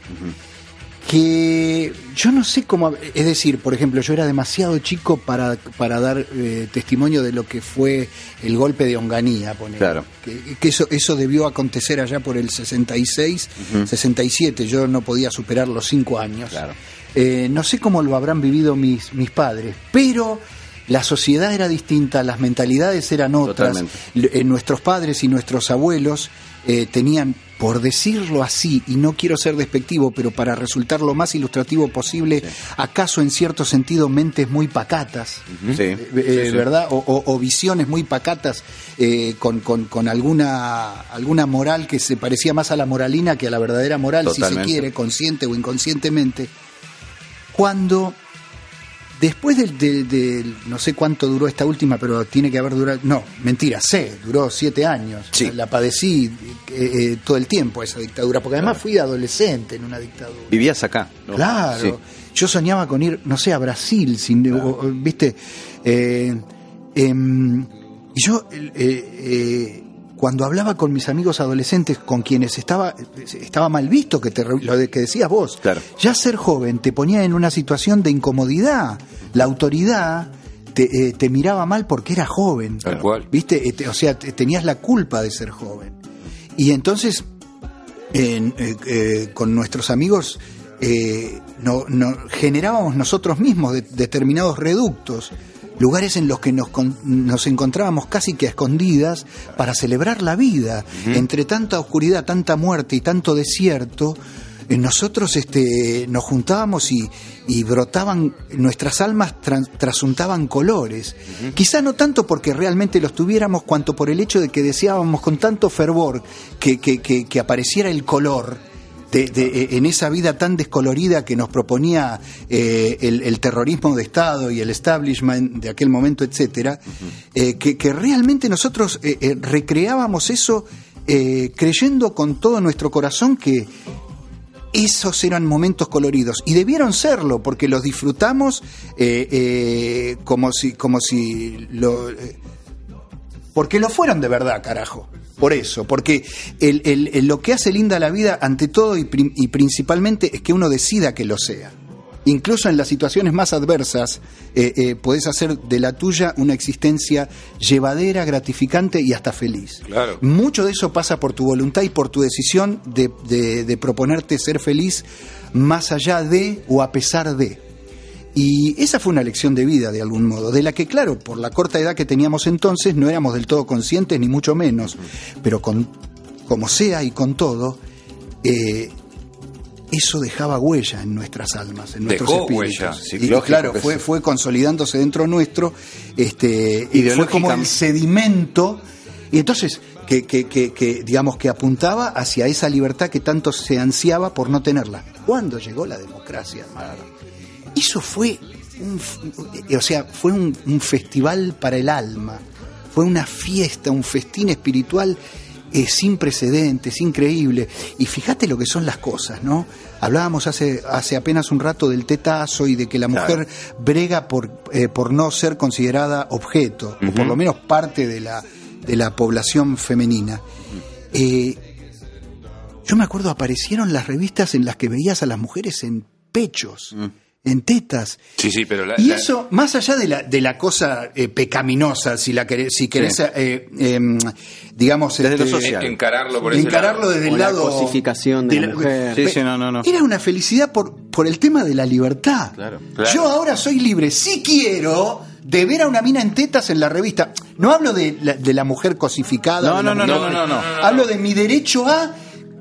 Que yo no sé cómo, es decir, por ejemplo, yo era demasiado chico para, para dar eh, testimonio de lo que fue el golpe de Onganía, poner. Claro. Que, eso, eso debió acontecer allá por el 66, 67, yo no podía superar los cinco años. Claro. Eh, no sé cómo lo habrán vivido mis, mis padres, pero la sociedad era distinta, las mentalidades eran otras. Eh, nuestros padres y nuestros abuelos eh, tenían, por decirlo así, y no quiero ser despectivo, pero para resultar lo más ilustrativo posible, acaso en cierto sentido mentes muy pacatas, eh, ¿verdad? O, visiones muy pacatas con, con, alguna, alguna moral que se parecía más a la moralina que a la verdadera moral, si se quiere, consciente o inconscientemente. Cuando Después del, no sé cuánto duró esta última, pero tiene que haber durado, no, mentira, sé, duró siete años. La padecí eh, eh, todo el tiempo esa dictadura, porque además fui adolescente en una dictadura. Vivías acá. Claro. Yo soñaba con ir, no sé, a Brasil, sin, viste. Eh, em, y yo cuando hablaba con mis amigos adolescentes con quienes estaba, estaba mal visto, que te, lo de que decías vos, ya ser joven te ponía en una situación de incomodidad. La autoridad te, eh, miraba mal porque era joven. Tal cual. ¿Viste? Eh, o sea, tenías la culpa de ser joven. Y entonces, eh, con nuestros amigos, no, generábamos nosotros mismos determinados reductos lugares en los que nos, nos encontrábamos casi que a escondidas para celebrar la vida. Entre tanta oscuridad, tanta muerte y tanto desierto, eh, nosotros este, nos juntábamos y, brotaban, nuestras almas trasuntaban colores. Quizá no tanto porque realmente los tuviéramos, cuanto por el hecho de que deseábamos con tanto fervor que, que, que apareciera el color de, en esa vida tan descolorida que nos proponía eh, el, terrorismo de Estado y el establishment de aquel momento, etcétera, eh, que, realmente nosotros eh, recreábamos eso creyendo con todo nuestro corazón que esos eran momentos coloridos. Y debieron serlo porque los disfrutamos como si como si lo porque lo fueron de verdad, carajo. Por eso, porque lo que hace linda la vida, ante todo y, principalmente, es que uno decida que lo sea. Incluso en las situaciones más adversas, eh, eh, podés hacer de la tuya una existencia llevadera, gratificante y hasta feliz. Mucho de eso pasa por tu voluntad y por tu decisión de proponerte ser feliz más allá de o a pesar de. Y esa fue una lección de vida, de algún modo, de la que, claro, por la corta edad que teníamos entonces, no éramos del todo conscientes, ni mucho menos, pero con, como sea y con todo, eh, eso dejaba huella en nuestras almas, en nuestros espíritus. y, claro, fue, fue consolidándose dentro nuestro, este, y fue como el sedimento, y entonces, que, que, que, digamos que apuntaba hacia esa libertad que tanto se ansiaba por no tenerla. ¿Cuándo llegó la democracia, Eso fue un, o sea, fue un, un festival para el alma, fue una fiesta, un festín espiritual es sin precedentes, increíble. Y fíjate lo que son las cosas, ¿no? Hablábamos hace, hace apenas un rato del tetazo y de que la mujer brega por, eh, por no ser considerada objeto, o por lo menos parte de la, de la población femenina. Eh, yo me acuerdo, aparecieron las revistas en las que veías a las mujeres en pechos. Mm en tetas. Sí, sí, pero y eso, más allá de la, de la cosa eh, pecaminosa, si la querés, si querés, eh, em, digamos, desde lo social. encararlo por encararlo desde el lado la cosificación de, la, mujer. Sí, sí, no, no, no. Era una felicidad por, por el tema de la libertad. Claro, Yo ahora soy libre, si quiero de ver a una mina en tetas en la revista. No hablo de la, de la mujer cosificada. no, no, no, no, no, no. Hablo de mi derecho a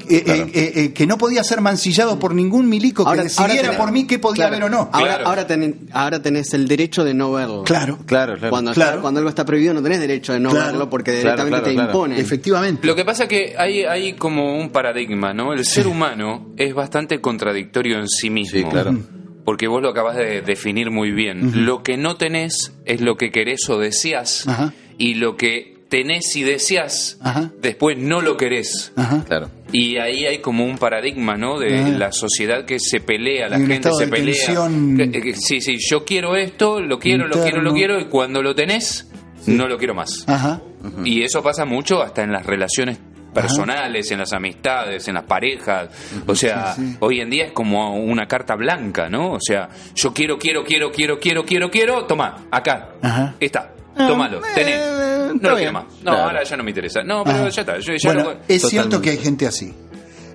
eh, eh, eh, que no podía ser mancillado por ningún milico que decidiera por mí qué podía ver o no. Ahora, ahora, ahora, tenés el derecho de no verlo. Claro, claro, Cuando, cuando algo está prohibido no tenés derecho de no verlo porque directamente te impone. Efectivamente. Lo que pasa es que hay, hay como un paradigma, ¿no? El ser humano es bastante contradictorio en sí mismo. claro. Porque vos lo acabas de definir muy bien. Lo que no tenés es lo que querés o deseas. Y lo que tenés y deseas, después no lo querés. Claro. Y ahí hay como un paradigma, ¿no? De la sociedad que se pelea, la gente se pelea. sí, sí, yo quiero esto, lo quiero, lo quiero, lo quiero, y cuando lo tenés, no lo quiero más. Y eso pasa mucho hasta en las relaciones personales, en las amistades, en las parejas. O sea, hoy en día es como una carta blanca, ¿no? O sea, yo quiero, quiero, quiero, quiero, quiero, quiero, quiero, toma, acá, está, tómalo, tenés. No lo quiero más. No, ahora ya no me interesa. No, pero ya está. Es cierto que hay gente así.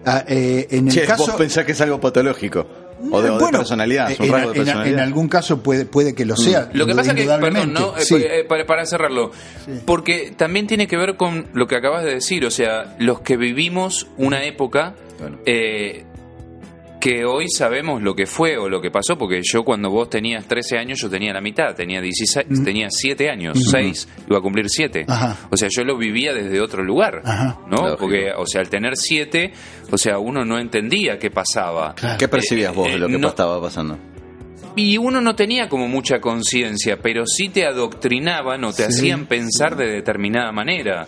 Ah, eh, en el caso, vos pensás que es algo patológico. O de, personalidad, en, de personalidad. En, algún caso puede, puede que lo sea. Lo que pasa es que, perdón, ¿no? Eh, para, para, cerrarlo, porque también tiene que ver con lo que acabas de decir, o sea, los que vivimos una época eh, que hoy sabemos lo que fue o lo que pasó, porque yo cuando vos tenías 13 años, yo tenía la mitad, tenía 16, mm. tenía 7 años, 6, iba a cumplir 7. O sea, yo lo vivía desde otro lugar, ¿no? Porque, o sea, al tener 7, o sea, uno no entendía qué pasaba. ¿Qué percibías vos de lo que eh, estaba pasando? Y uno no tenía como mucha conciencia, pero sí te adoctrinaban o te hacían pensar de determinada manera.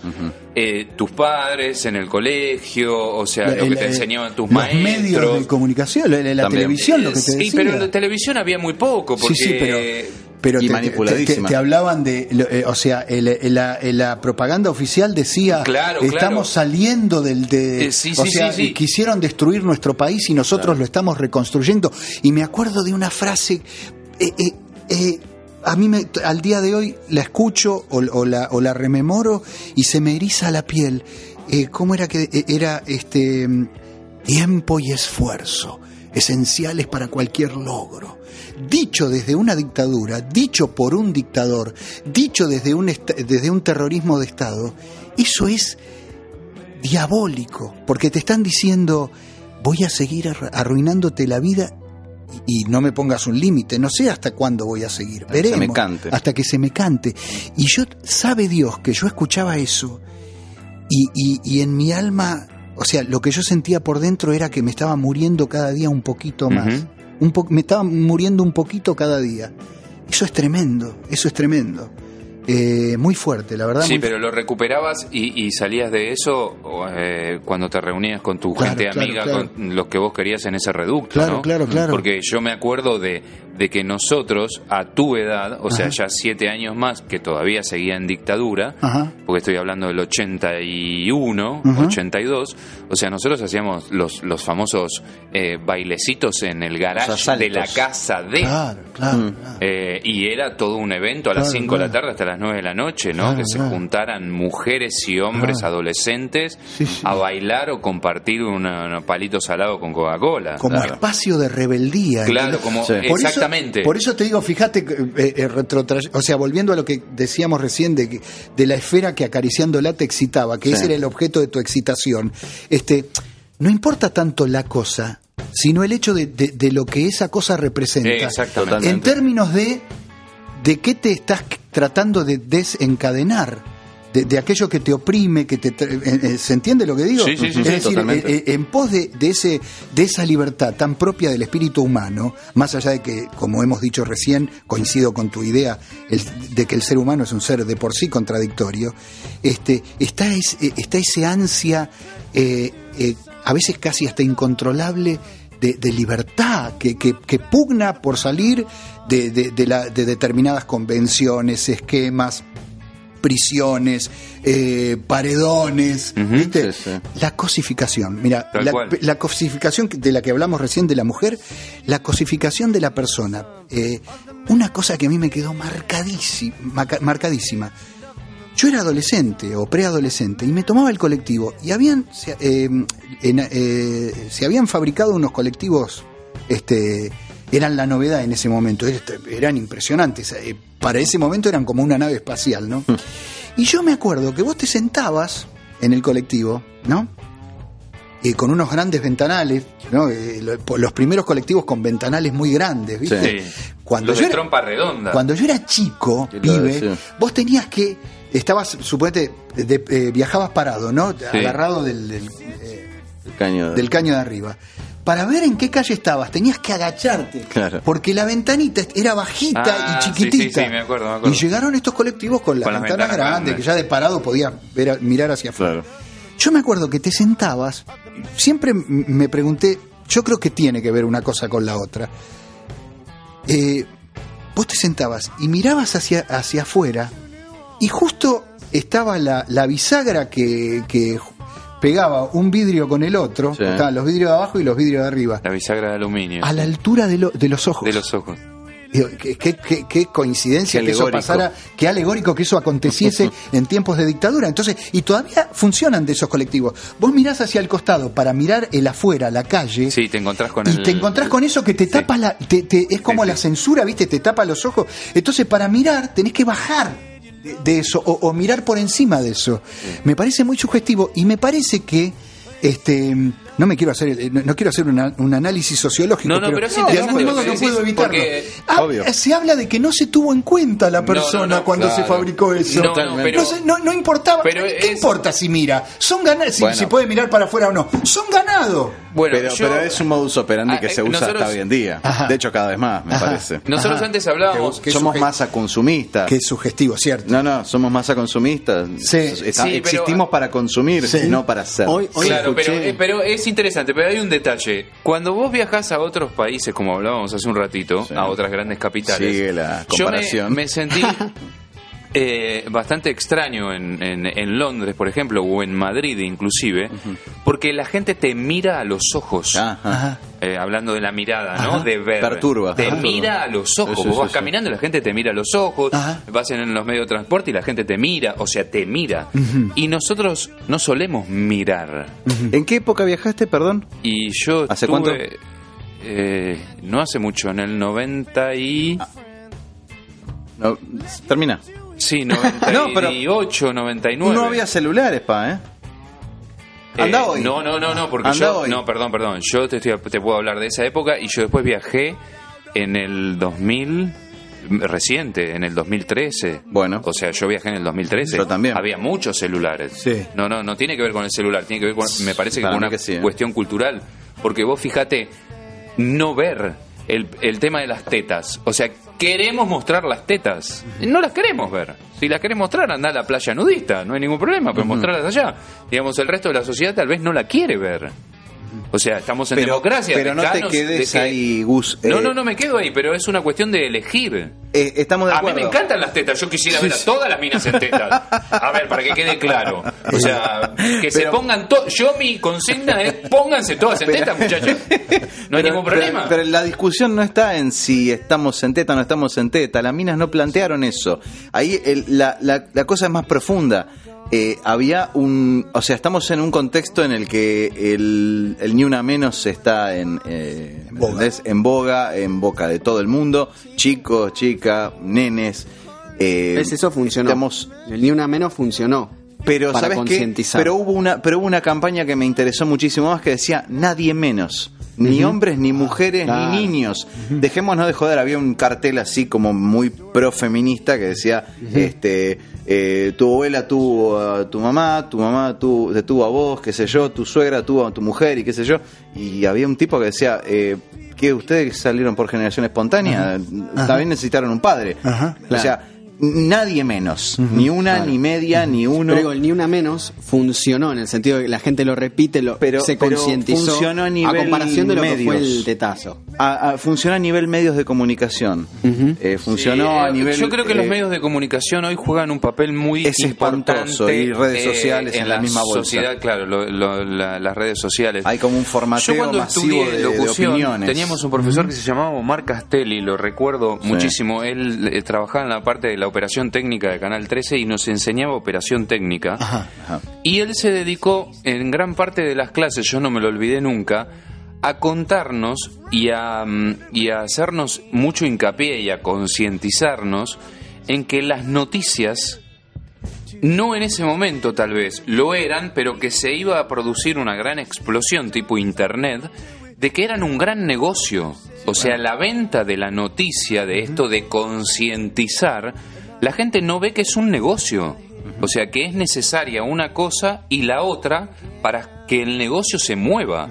Eh, tus padres en el colegio, o sea, lo que te enseñaban tus los medios de comunicación, la, televisión, lo que te decía. Sí, pero en la televisión había muy poco, porque... Sí, pero pero te, hablaban de, eh, o sea, la, propaganda oficial decía, claro, estamos saliendo del, de, eh, o sea, quisieron destruir nuestro país y nosotros lo estamos reconstruyendo. Y me acuerdo de una frase, eh, a mí me, al día de hoy la escucho o, la, o la rememoro y se me eriza la piel. ¿Cómo era que era este tiempo y esfuerzo esenciales para cualquier logro? dicho desde una dictadura, dicho por un dictador, dicho desde un, desde un terrorismo de Estado, eso es diabólico, porque te están diciendo, voy a seguir arruinándote la vida y no me pongas un límite, no sé hasta cuándo voy a seguir, veremos, hasta que se me cante. Y yo, sabe Dios que yo escuchaba eso y, y, en mi alma, o sea, lo que yo sentía por dentro era que me estaba muriendo cada día un poquito más me estaba muriendo un poquito cada día. Eso es tremendo, eso es tremendo. Eh, muy fuerte, la verdad. Sí, pero lo recuperabas y, salías de eso eh, cuando te reunías con tu gente amiga, con los que vos querías en ese reducto, claro, Claro, claro. Porque yo me acuerdo de, de que nosotros, a tu edad, o sea, ya siete años más, que todavía seguía en dictadura, porque estoy hablando del 81, 82, o sea, nosotros hacíamos los, los famosos eh, bailecitos en el garage de la casa de. Claro, claro. y era todo un evento a las 5 de la tarde hasta las 9 de la noche, ¿no? que se juntaran mujeres y hombres adolescentes a bailar o compartir un palito salado con Coca-Cola. Como espacio de rebeldía. Claro, como exactamente. por eso te digo, fíjate, eh, eh o sea, volviendo a lo que decíamos recién de, de la esfera que acariciándola te excitaba, que ese era el objeto de tu excitación. Este, no importa tanto la cosa, sino el hecho de, de, lo que esa cosa representa. Exactamente. En términos de de qué te estás tratando de desencadenar. De, de aquello que te oprime, que te eh, eh, ¿se entiende lo que digo? Sí, sí, sí, es decir, totalmente. eh, en pos de, de ese de esa libertad tan propia del espíritu humano, más allá de que, como hemos dicho recién, coincido con tu idea el- de que el ser humano es un ser de por sí contradictorio, este, está, es- está ese ansia, eh, eh, a veces casi hasta incontrolable, de, de libertad, que, que- que pugna por salir de, de- de la- de determinadas convenciones, esquemas, prisiones, eh, paredones. ¿viste? Sí, sí. La cosificación. Mira, la, cosificación de la que hablamos recién de la mujer, la cosificación de la persona. eh, una cosa que a mí me quedó marcadísima. Yo era adolescente o preadolescente y me tomaba el colectivo y habían se, eh, en- se habían fabricado unos colectivos este eran la novedad en ese momento eran impresionantes eh, para ese momento eran como una nave espacial no y yo me acuerdo que vos te sentabas en el colectivo no Eh, con unos grandes ventanales no Eh, los primeros colectivos con ventanales muy grandes viste Sí. cuando Los yo de era- trompa redonda. cuando yo era chico, pibe, vos tenías que. Estabas, suponete, de- eh, viajabas parado, ¿no? Agarrado del, del, eh, El caño. del caño de arriba. Para ver en qué calle estabas, tenías que agacharte. Claro. Porque la ventanita era bajita Ah, y chiquitita. sí, sí, me acuerdo, me acuerdo. Y llegaron estos colectivos con las Con las ventanas grandes, que ya de parado podías ver, mirar hacia afuera. Claro. Yo me acuerdo que te sentabas, siempre me pregunté, yo creo que tiene que ver una cosa con la otra. Eh, vos te sentabas y mirabas hacia, hacia afuera y justo estaba la, la bisagra que, que pegaba un vidrio con el otro, Sí. estaban los vidrios de abajo y los vidrios de arriba, La bisagra de aluminio. a la altura de, lo- de los ojos. De los ojos. Digo, Qué, qué- qué- coincidencia Qué que eso pasara, qué alegórico que eso aconteciese [LAUGHS] en tiempos de dictadura. Entonces, y todavía funcionan de esos colectivos. Vos mirás hacia el costado para mirar el afuera, la calle, Sí, te encontrás con y el... te encontrás con eso que te Sí. tapa la. te- te- es como Sí, la censura, ¿viste? Te tapa los ojos. Entonces, para mirar, tenés que bajar de, de eso o, o mirar por encima de eso. Me parece muy sugestivo y me parece que. Este, no me quiero hacer, el- no, no quiero hacer una- un análisis sociológico, No, no, pero es de interesante algún lo modo que no puedo evitarlo. porque- Ah, Obvio. se habla de que no se tuvo en cuenta la persona no, no, cuando se fabricó eso. No, no, pero- No importaba. pero ¿Qué es- importa si mira? Son ganados, si, Bueno. si puede mirar para afuera o no. Son ganados. Bueno, pero, yo- pero es un modus operandi Ah, que eh, se usa nosotros- hasta hoy en día. Ajá. De hecho, cada vez más, me Ajá. parece. Nosotros Ajá. antes hablábamos... Qué somos masa consumistas. Qué sugestivo, ¿cierto? No, no, somos masa consumistas. Sí. Está- Sí, pero- existimos para consumir, no para ser. Hoy- hoy Claro, pero, eh, pero es interesante, pero hay un detalle. Cuando vos viajás a otros países, como hablábamos hace un ratito, Sí. a otras grandes capitales, Sigue la yo me- comparación. me, sentí [LAUGHS] eh, bastante extraño en, en- en Londres, por ejemplo, o en Madrid inclusive, porque la gente te mira a los ojos. Ajá. Eh, hablando de la mirada, ¿no? Ajá. De ver. Perturba. Te Perturba. mira a los ojos. Sí, sí, Vos vas sí. caminando y la gente te mira a los ojos. Ajá. Vas en los medios de transporte y la gente te mira. O sea, te mira. Y nosotros no solemos mirar. ¿En qué época viajaste, perdón? Y yo ¿Hace estuve, cuánto? eh, no hace mucho, en el 90 y... No, termina. Sí, [LAUGHS] No, pero 98, 99. No había celulares, pa, ¿eh? Anda Eh, hoy. No, no, no, no, porque Anda yo... hoy. No, perdón, perdón. Yo te, estoy- te puedo hablar de esa época y yo después viajé en el 2000 reciente, en el 2013. Bueno. O sea, yo viajé en el 2013. Yo también. Había muchos celulares. Sí. No, no, no tiene que ver con el celular, tiene que ver con, me parece que Para con mí una que sí, ¿eh? cuestión cultural. Porque vos fíjate, no ver el, el tema de las tetas. O sea, queremos mostrar las tetas. No las queremos ver. Si las querés mostrar, anda a la playa nudista, no hay ningún problema, pero mostrarlas allá. Digamos, el resto de la sociedad tal vez no la quiere ver. O sea, estamos en Pero, democracia. pero no te quedes de que- ahí, Gus. No, eh, no, no me quedo ahí, pero es una cuestión de elegir. eh, estamos de A acuerdo. mí me encantan las tetas, yo quisiera ver a todas las minas en tetas. A ver, para que quede claro. O sea, que se pongan todas. Yo mi consigna es pónganse todas en tetas, muchachos. No hay [LAUGHS] ningún problema. Pero, pero la discusión no está en si estamos en teta o no estamos en teta. Las minas no plantearon eso. Ahí el- la, la- la cosa es más profunda. Eh, había un. O sea, estamos en un contexto en el que el, el ni una menos está en, eh, En boga. en boga, en boca de todo el mundo. Chicos, chicas, nenes. eh, ¿Ves? Eso funcionó. estamos- El ni una menos funcionó. pero para sabes qué? Pero hubo una, pero hubo una campaña que me interesó muchísimo más que decía nadie menos. Ni hombres, ni mujeres, Claro. ni niños. Dejémonos de joder, había un cartel así como muy profeminista que decía, este, eh, tu abuela tuvo a tu mamá, tu mamá tu, te tuvo a vos, qué sé yo, tu suegra tuvo a tu mujer y qué sé yo. Y había un tipo que decía, eh, que ustedes salieron por generación espontánea, también necesitaron un padre. O sea, nadie menos, ni una, ni media, ni uno. Pero digo, el ni una menos funcionó en el sentido de que la gente lo repite, lo, Pero- se pero concientizó funcionó a nivel comparación de lo que fue medios. el tetazo. A- a- funciona a nivel medios de comunicación. Eh, funcionó Sí, a eh, nivel. Yo creo que los eh, medios de comunicación hoy juegan un papel muy Es espantoso, importante y redes eh, sociales en la misma bolsa. sociedad, claro, lo- lo- la- las redes sociales. Hay como un formateo Yo cuando masivo de- opiniones. teníamos un profesor que se llamaba Omar Castelli, lo recuerdo muchísimo. Él eh, trabajaba en la parte de la operación técnica de Canal 13 y nos enseñaba operación técnica. Ajá. Ajá. Y él se dedicó en gran parte de las clases, yo no me lo olvidé nunca, a contarnos y a, mm, y a hacernos mucho hincapié y a concientizarnos en que las noticias, no en ese momento tal vez, lo eran, pero que se iba a producir una gran explosión tipo Internet, de que eran un gran negocio. O sea, la venta de la noticia, de esto de concientizar, la gente no ve que es un negocio. O sea, que es necesaria una cosa y la otra para que el negocio se mueva.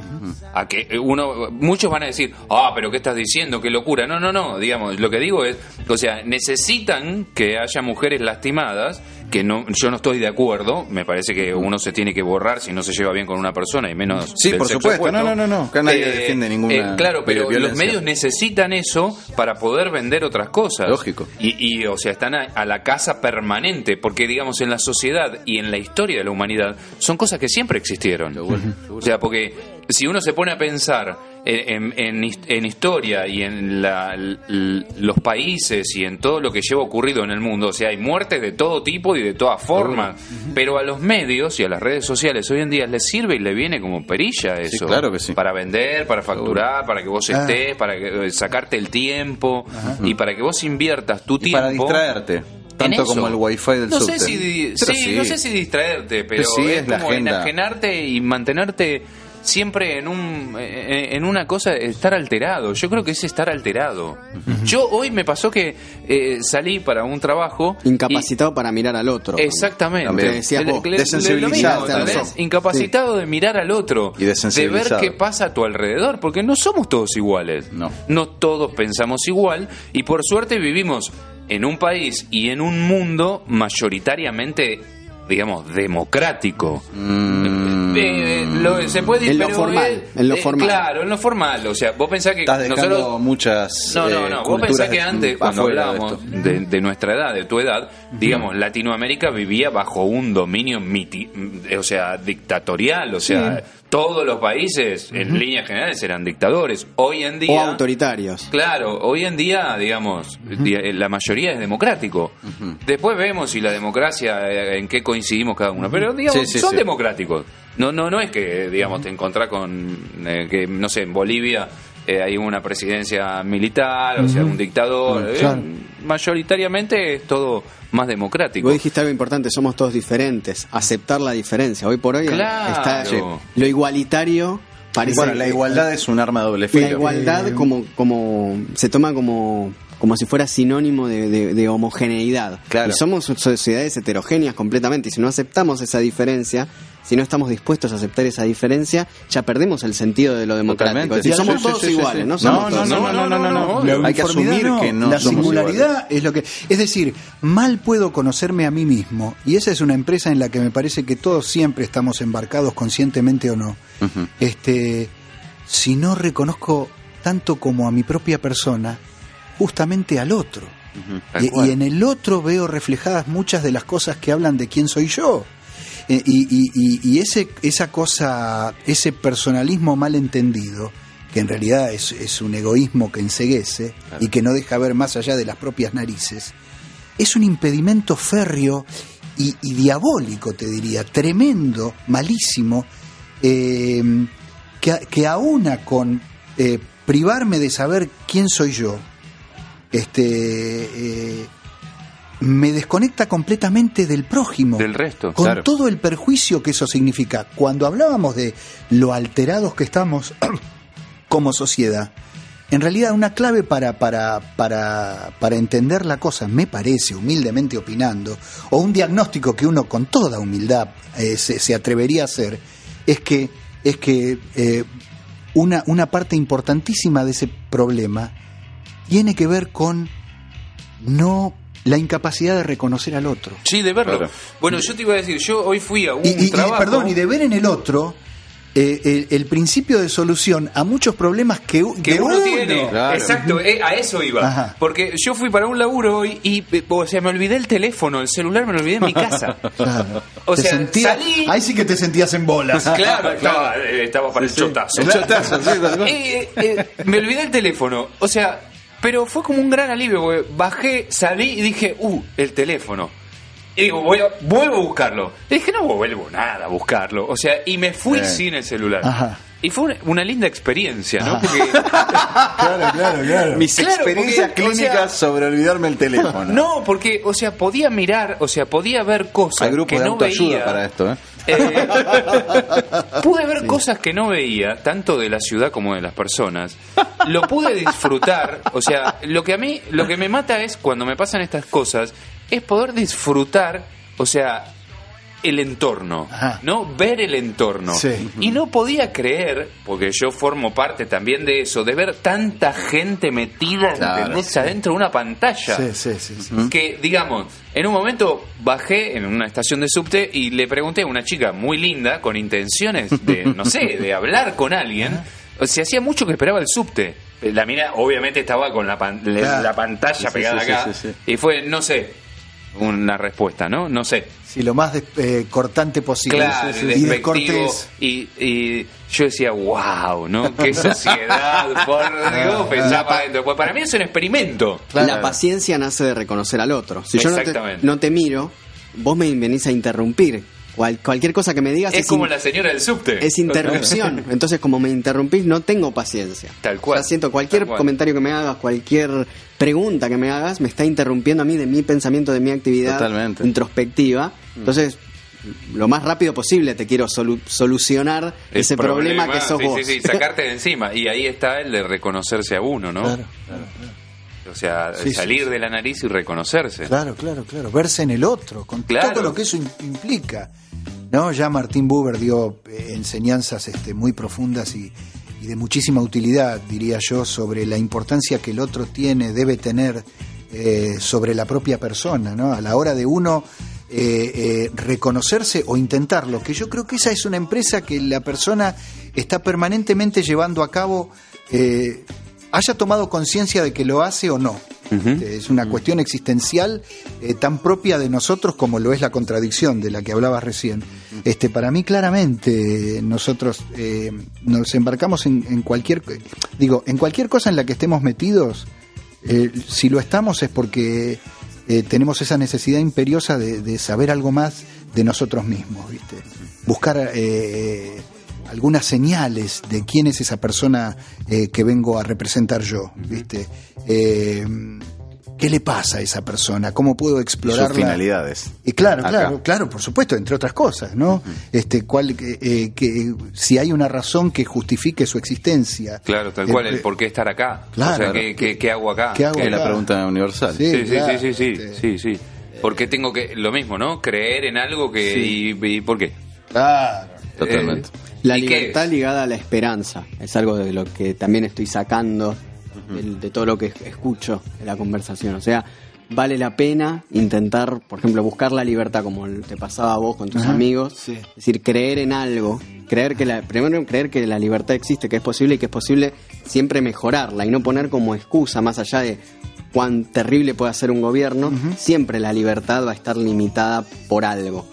A que uno, muchos van a decir, ah, pero ¿qué estás diciendo? ¡Qué locura! No, no, no, digamos, lo que digo es, o sea, necesitan que haya mujeres lastimadas, que no, yo no estoy de acuerdo, me parece que uno se tiene que borrar si no se lleva bien con una persona y menos. Sí, del por sexo supuesto. opuesto. No, no, no, no. Acá nadie defiende ninguna eh, claro, pero violencia. los medios necesitan eso para poder vender otras cosas. Lógico. Y, y, o sea, están a, a la casa permanente, porque digamos en la sociedad y en la historia de la humanidad son cosas que siempre existieron. O sea, porque si uno se pone a pensar en, en- en his- en historia y en la- los países y en todo lo que lleva ocurrido en el mundo, o sea, hay muertes de todo tipo y de todas formas, pero a los medios y a las redes sociales hoy en día les sirve y le viene como perilla eso. claro que sí. Para vender, para facturar, para que vos Ah. estés, para que, eh, sacarte el tiempo y para que vos inviertas tu Y tiempo. para distraerte. Tanto eso. como el wifi del no subte. Sé si, di- Pero sí, no sé si distraerte, pero, Pero sí es, es la como agenda. enajenarte y mantenerte siempre en un eh, en una cosa estar alterado. Yo creo que es estar alterado. Yo hoy me pasó que eh, salí para un trabajo y- Incapacitado para mirar al otro. Exactamente. Decías vos. le- Desensibilizado lo mismo, Incapacitado de mirar al otro. Y de ver qué pasa a tu alrededor. Porque no somos todos iguales. No. No todos pensamos igual. Y por suerte vivimos en un país y en un mundo mayoritariamente, digamos, democrático. Mm. Eh, lo- se puede En lo formal, eh, en lo eh, formal. Claro, en lo formal. O sea, vos pensás que Estás nosotros muchas. no, no, eh, no. Vos pensás que antes, cuando de hablábamos de, de nuestra edad, de tu edad, digamos, Latinoamérica vivía bajo un dominio, miti- eh, o sea, dictatorial. O sea, todos los países, en líneas generales, eran dictadores. Hoy en O día. autoritarios. Claro, hoy en día, digamos, di- eh, la mayoría es democrático. Después vemos si la democracia, eh, en qué coincidimos cada uno. Pero, digamos, Sí, sí, son sí. democráticos. No, no, no es que, digamos, te encontrás con, eh, que, no sé, en Bolivia eh, hay una presidencia militar, o sea, un dictador. eh, claro. mayoritariamente es todo más democrático. Vos dijiste algo importante, somos todos diferentes. Aceptar la diferencia. Hoy por hoy Claro. está Sí. lo igualitario parece Bueno, la que- igualdad es un arma de doble filo. la igualdad como como se toma como como si fuera sinónimo de, de- de homogeneidad. Claro. Y somos sociedades heterogéneas completamente. Y si no aceptamos esa diferencia, si no estamos dispuestos a aceptar esa diferencia, ya perdemos el sentido de lo democrático. Es decir, somos todos iguales, no No, no, no, no, no, Hay que asumir no, que no la singularidad es lo que es decir mal puedo conocerme a mí mismo y esa es una empresa en la que me parece que todos siempre estamos embarcados conscientemente o no. Este si no reconozco tanto como a mi propia persona justamente al otro. Y, en el otro veo reflejadas muchas de las cosas que hablan de quién soy yo y, y- y- y ese esa cosa ese personalismo mal entendido que en realidad es, es un egoísmo que enseguece y que no deja ver más allá de las propias narices, es un impedimento férreo y, y diabólico, te diría, tremendo, malísimo, eh, que, que aúna con eh, privarme de saber quién soy yo, este, eh, me desconecta completamente del prójimo Del resto, con claro. todo el perjuicio que eso significa. Cuando hablábamos de lo alterados que estamos, [CLEARS THROAT] como sociedad, en realidad una clave para, para, para, para entender la cosa, me parece, humildemente opinando, o un diagnóstico que uno con toda humildad eh, se, se atrevería a hacer, es que, es que eh, una, una parte importantísima de ese problema tiene que ver con no la incapacidad de reconocer al otro. Sí, de verlo. Claro. Bueno, yo te iba a decir, yo hoy fui a un Y, y- y, trabajo. perdón, y de ver en el otro eh, el, el principio de solución a muchos problemas que, que uno, tiene. Claro. Exacto, eh, a eso iba. Ajá. Porque yo fui para un laburo hoy y, eh, o sea, me olvidé el teléfono, el celular me lo olvidé en mi casa. [LAUGHS] Claro. O sea, sentías- salí- Ahí sí que te sentías en bolas. [LAUGHS] Claro, estaba, eh, estaba para el chotazo. El chotazo, sí. Eh, eh, me olvidé el teléfono. O sea, pero fue como un gran alivio. porque bajé, salí y dije, uh, el teléfono. Y digo, voy a- vuelvo a buscarlo. Y dije, no vuelvo nada a buscarlo. O sea, y me fui Eh. sin el celular. Ajá. Y fue una, una linda experiencia, ¿no? [LAUGHS] Porque, Claro, claro, claro. Mis Claro, experiencias porque, o clínicas sea- sobre olvidarme el teléfono. no, porque, o sea, podía mirar, o sea, podía ver cosas Hay grupos que de no veía. para esto, ¿eh? Eh, [LAUGHS] pude ver cosas que no veía, tanto de la ciudad como de las personas. Lo pude disfrutar, o sea, lo que a mí, lo que me mata es cuando me pasan estas cosas, es poder disfrutar, o sea, el entorno, Ajá. ¿no? Ver el entorno. Sí. Y no podía creer, porque yo formo parte también de eso, de ver tanta gente metida, Claro, ¿entendés? adentro de una pantalla Sí, sí, sí. sí. que digamos, en un momento bajé en una estación de subte y le pregunté a una chica muy linda con intenciones de, no sé, de [LAUGHS] hablar con alguien. O sea, hacía mucho que esperaba el subte. La mina obviamente estaba con la, pan- la- Claro. la pantalla pegada acá sí, sí. y fue, no sé, una respuesta, ¿no? No sé. Sí, lo más des- eh, cortante posible. Claro, Sí, sí. y descortés. Y, y yo decía, wow, ¿no? Qué [LAUGHS] sociedad, por Dios, pensaba. Pues para mí es un experimento. Claro. La paciencia nace de reconocer al otro. Si yo no te, no te miro, vos me venís a interrumpir. Cual- cualquier cosa que me digas Es como in- la señora del subte. es interrupción. [LAUGHS] Entonces, como me interrumpís, no tengo paciencia. Tal cual. Ya siento cualquier cual. comentario que me hagas, cualquier pregunta que me hagas, me está interrumpiendo a mí de mi pensamiento, de mi actividad Totalmente. introspectiva. Entonces, lo más rápido posible te quiero solu- solucionar El ese problema, que sos sí, vos. Sí, sí, sacarte de encima. Y ahí está el de reconocerse a uno, ¿no? Claro, O sea, Sí, salir sí. de la nariz y reconocerse. claro, claro, claro. Verse en el otro, con Claro. todo lo que eso im- implica. ¿No? Ya Martín Buber dio eh, enseñanzas este, muy profundas y, y de muchísima utilidad, diría yo, sobre la importancia que el otro tiene, debe tener eh, sobre la propia persona, ¿no? A la hora de uno eh, eh, reconocerse o intentarlo, que yo creo que esa es una empresa que la persona está permanentemente llevando a cabo, haya tomado conciencia de que lo hace o no. Este, Es una cuestión existencial eh, tan propia de nosotros como lo es la contradicción de la que hablabas recién. Este, para mí claramente nosotros eh, nos embarcamos en, en cualquier, digo, en cualquier cosa en la que estemos metidos, eh, si lo estamos es porque tenemos esa necesidad imperiosa de, de saber algo más de nosotros mismos, ¿viste? Buscar algunas señales de quién es esa persona eh, que vengo a representar yo, ¿viste? Eh, ¿Qué le pasa a esa persona? ¿Cómo puedo Sus explorarla? finalidades. Y claro, Acá. claro, claro, por supuesto, entre otras cosas, ¿no? Este, cuál, eh, eh, que si hay una razón que justifique su existencia. Claro, tal cual, Eh, el por qué estar acá. Claro. o sea, ¿qué, qué, qué hago acá? ¿Qué hago es la pregunta universal. Sí. Sí, sí, claro, sí, sí, sí, este. sí, sí. ¿Por qué tengo que, lo mismo, ¿no? Creer en algo que, y, y ¿por qué? Claro. Totalmente. Eh, La ¿y qué libertad ligada a la esperanza es algo de lo que también estoy sacando de, todo lo que escucho en la conversación. O sea, vale la pena intentar, por ejemplo, buscar la libertad como te pasaba a vos con tus amigos. sí. Es decir, creer en algo. Creer que la, primero creer que la libertad existe, que es posible y que es posible siempre mejorarla y no poner como excusa más allá de cuán terrible puede ser un gobierno, siempre la libertad va a estar limitada por algo.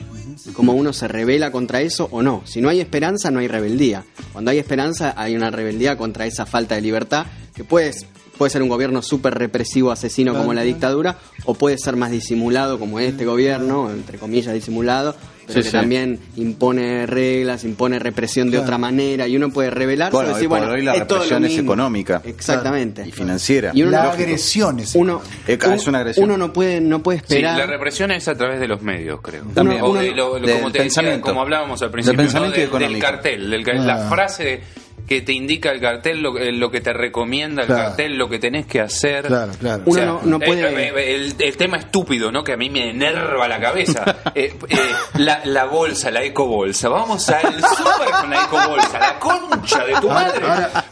Como uno se revela contra eso o no. Si no hay esperanza, no hay rebeldía. Cuando hay esperanza, hay una rebeldía contra esa falta de libertad, que puede, puede ser un gobierno súper represivo, asesino como la dictadura, o puede ser más disimulado como este gobierno, entre comillas disimulado, pero Sí, que sí. también impone reglas, impone represión de Claro. otra manera, y uno puede rebelarse Bueno, y decir, bueno, hoy la es represión es económica. Exactamente. Y financiera. Y uno La no- agresión es uno, es una agresión. uno no puede, no puede Sí, esperar. la represión es a través de los medios, creo. También. O de lo- lo- Del como te decía, como hablábamos al Del principio, ¿no? pensamiento Del- del cartel, del ca- la Ah. frase que te indica el cartel, lo, eh, lo que te recomienda el Claro. cartel, lo que tenés que hacer. Claro, claro. O sea, Uno no- no puede- eh, eh, el, el tema estúpido, ¿no? Que a mí me enerva la cabeza. [LAUGHS] Eh, eh, la, la bolsa, la ecobolsa. Vamos al [LAUGHS] súper con la ecobolsa. La concha de tu madre.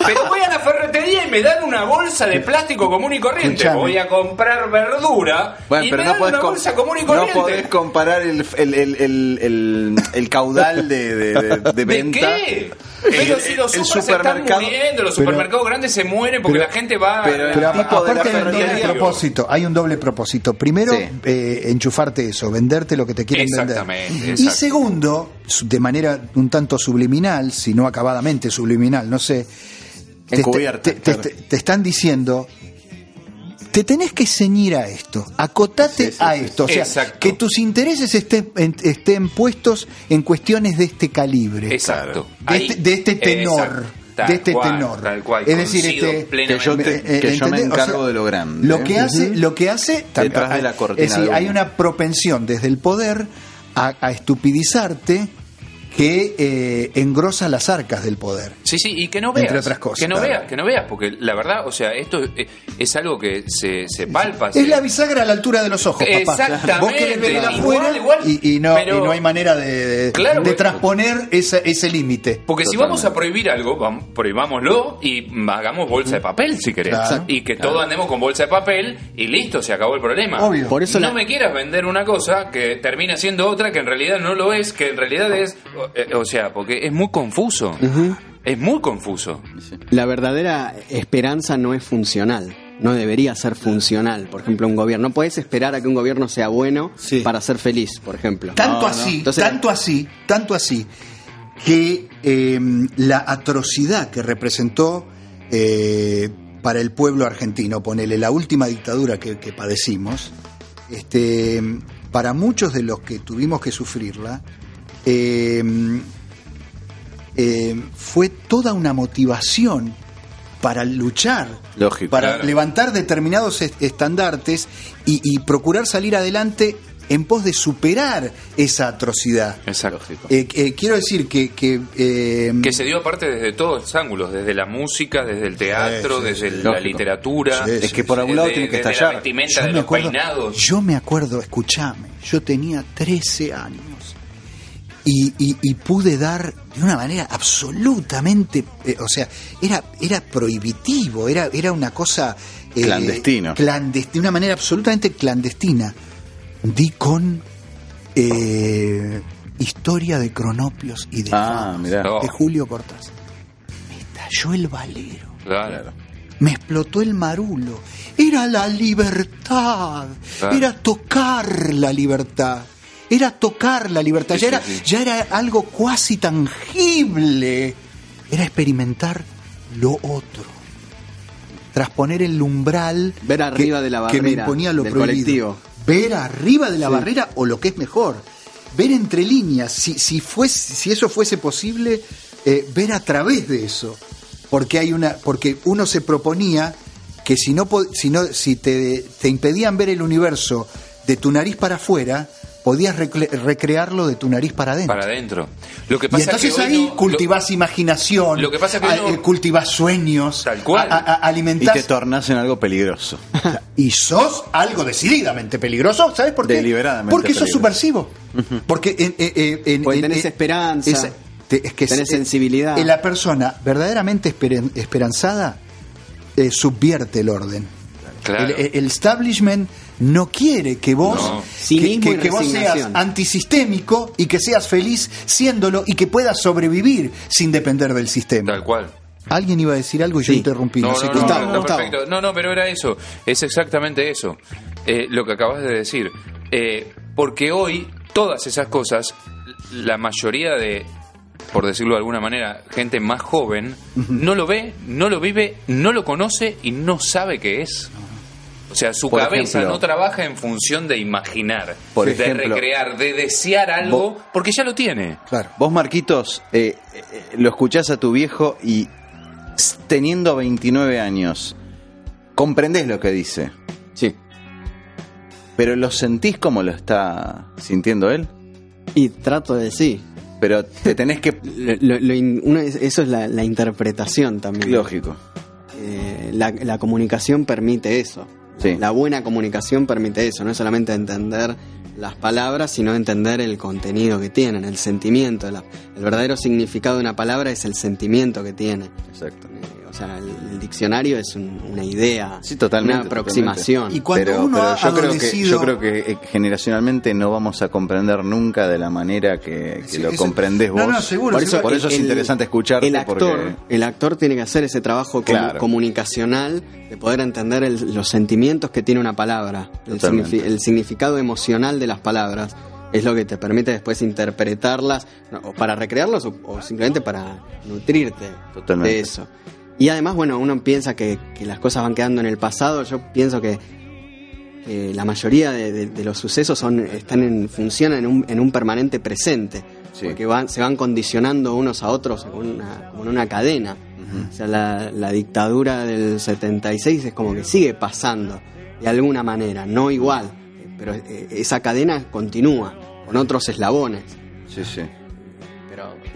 Pero voy a la ferretería y me dan una bolsa de plástico común y corriente. Escuchame. Voy a comprar verdura Bueno, y pero me no dan podés, una bolsa común y no corriente. podés comparar el, el, el, el, el- el caudal de, de, de- de [LAUGHS] ¿De venta. qué? Pero si los el supers se están supermercado- muriendo, los Pero- supermercados grandes se mueren porque pero- la gente va pero- a- Pero tipo de aparte la hay un doble propósito, hay un doble propósito. Primero, Sí. eh, enchufarte eso, venderte lo que te quieren vender. Exactamente, Y exacto. segundo, de manera un tanto subliminal, si no acabadamente subliminal, no sé, te, Encubierta, te- te- claro. te- te están diciendo, te tenés que ceñir a esto, acotate Sí, sí, a sí. esto, o sea, Exacto. que tus intereses estén, estén puestos en cuestiones de este calibre. Exacto. De Ahí. este, de este tenor. Exacto. Tal de este cual, tenor. tal cual. Es decir, este. Que yo te- eh, que yo me ¿entendés? O encargo sea, de lo grande. Lo que hace, lo que hace tam- Detrás de la cortina es decir, de hay una propensión desde el poder a, a estupidizarte que eh, engrosa las arcas del poder. Sí, sí, y que no veas. Entre otras cosas, Que no claro. veas, que no veas, porque la verdad, o sea, esto es, es algo que se, se palpa. Es se- la bisagra a la altura de los ojos, papá. Exactamente, Vos querés ver afuera igual, y, y no, pero- y no hay manera de, de- Claro, de porque- transponer esa- ese límite. Porque si vamos a prohibir algo, vam- prohibámoslo y hagamos bolsa de papel, si querés. Claro. y que todos andemos con bolsa de papel y listo, se acabó el problema. Obvio. Por eso no la- me quieras vender una cosa que termina siendo otra que en realidad no lo es, que en realidad es... o- eh, O sea, porque es muy confuso. Es muy confuso. La verdadera esperanza no es funcional. No debería ser funcional. Por ejemplo, un gobierno. No puedes esperar a que un gobierno sea bueno Sí. para ser feliz, por ejemplo. Tanto No, no. así, Entonces- tanto así, tanto así, que eh, la atrocidad que representó eh, para el pueblo argentino, ponele la última dictadura que, que padecimos, este, para muchos de los que tuvimos que sufrirla, eh, eh, fue toda una motivación para luchar, Lógico. para Claro. levantar determinados est- estandartes y, y procurar salir adelante en pos de superar esa atrocidad. Exacto. Eh, eh, quiero decir que... Que, eh, Que se dio aparte desde todos los ángulos, desde la música, desde el teatro, Sí, sí, desde sí. la Lógico. literatura. Sí, Es que por algún lado tiene que desde estallar. la vestimenta, yo de me los acuerdo, peinados. yo me acuerdo, escúchame, yo tenía 13 años y, y- y pude dar de una manera absolutamente, eh, o sea, era, era prohibitivo, era, era una cosa... eh, Clandestino. clandest- de una manera absolutamente clandestina. Di con eh, Historia de Cronopios y de Ah, de Julio Cortázar. Me estalló el valero. Claro. Me explotó el marulo. Era la libertad. Claro. Era tocar la libertad. Era tocar la libertad. Ya, era, ya era algo cuasi tangible. Era experimentar lo otro. Trasponer el umbral. Ver arriba de la que me barrera imponía lo del prohibido. colectivo. Ver arriba de la barrera o lo que es mejor. Ver entre líneas. Si, si, fuese, si eso fuese posible, eh, ver a través de eso porque hay una porque uno se proponía que si no si no si te, te impedían ver el universo de tu nariz para afuera podías recle- recrearlo de tu nariz para adentro Para adentro. Lo que y entonces que ahí no- cultivás imaginación lo que pasa que hoy a- no- eh, cultivás sueños Tal cual. a- a- Y te tornas en algo peligroso. [LAUGHS] y sos algo decididamente peligroso, ¿sabes por qué? Deliberadamente Porque sos subversivo. Porque en, en- en- en- Porque en- tenés en- esperanza, esa- te- es que tenés es- sensibilidad. eh, La persona verdaderamente esperen- esperanzada eh, subvierte el orden. Claro. El establishment no quiere que vos, No. que, vos seas antisistémico y que seas feliz siéndolo y que puedas sobrevivir sin depender del sistema. Tal cual. Alguien iba a decir algo y yo interrumpí. No, no sé no, perfecto. No, no, pero era eso. Es exactamente eso. Eh, lo que acabas de decir. Eh, porque hoy, todas esas cosas, la mayoría de, por decirlo de alguna manera, gente más joven, no lo ve, no lo vive, no lo conoce y no sabe qué es. O sea, su Por cabeza ejemplo- no trabaja en función de imaginar, Por de ejemplo- recrear, de desear algo, Vos- porque ya lo tiene. Claro. Vos, Marquitos, eh, eh, lo escuchás a tu viejo y teniendo 29 años, comprendés lo que dice, Sí. pero ¿lo sentís como lo está sintiendo él? Y trato de sí. pero te tenés que... [LAUGHS] Lo- lo in- uno es- eso es la, la interpretación también. Lógico. Eh, la, la comunicación permite eso. Sí. La buena comunicación permite eso, no es solamente entender las palabras, sino entender el contenido que tienen, el sentimiento. la- el verdadero significado de una palabra es el sentimiento que tiene. Exacto. O sea, el, el diccionario es un- una idea, Sí, totalmente, una aproximación. Y cuando pero, uno pero ha yo creo que yo creo que eh, generacionalmente no vamos a comprender nunca de la manera que, que Sí, lo eso- comprendés No, vos. no, seguro, por eso, seguro. por eso es interesante escucharte el actor, porque el actor tiene que hacer ese trabajo Claro. comunicacional de poder entender el- los sentimientos que tiene una palabra, signifi- el significado emocional de las palabras. Es lo que te permite después interpretarlas, ¿no? o para recrearlas o, o simplemente para nutrirte Totalmente. de eso. Y además, bueno, uno piensa que, que las cosas van quedando en el pasado. Yo pienso que, que la mayoría de, de- de los sucesos son, están en, funcionan en un, en un permanente presente. Sí. Porque van, se van condicionando unos a otros como, una- como en una cadena. O sea, la, la dictadura del 76 es como que sigue pasando de alguna manera, no igual, pero eh, esa cadena continúa con otros eslabones. sí, sí.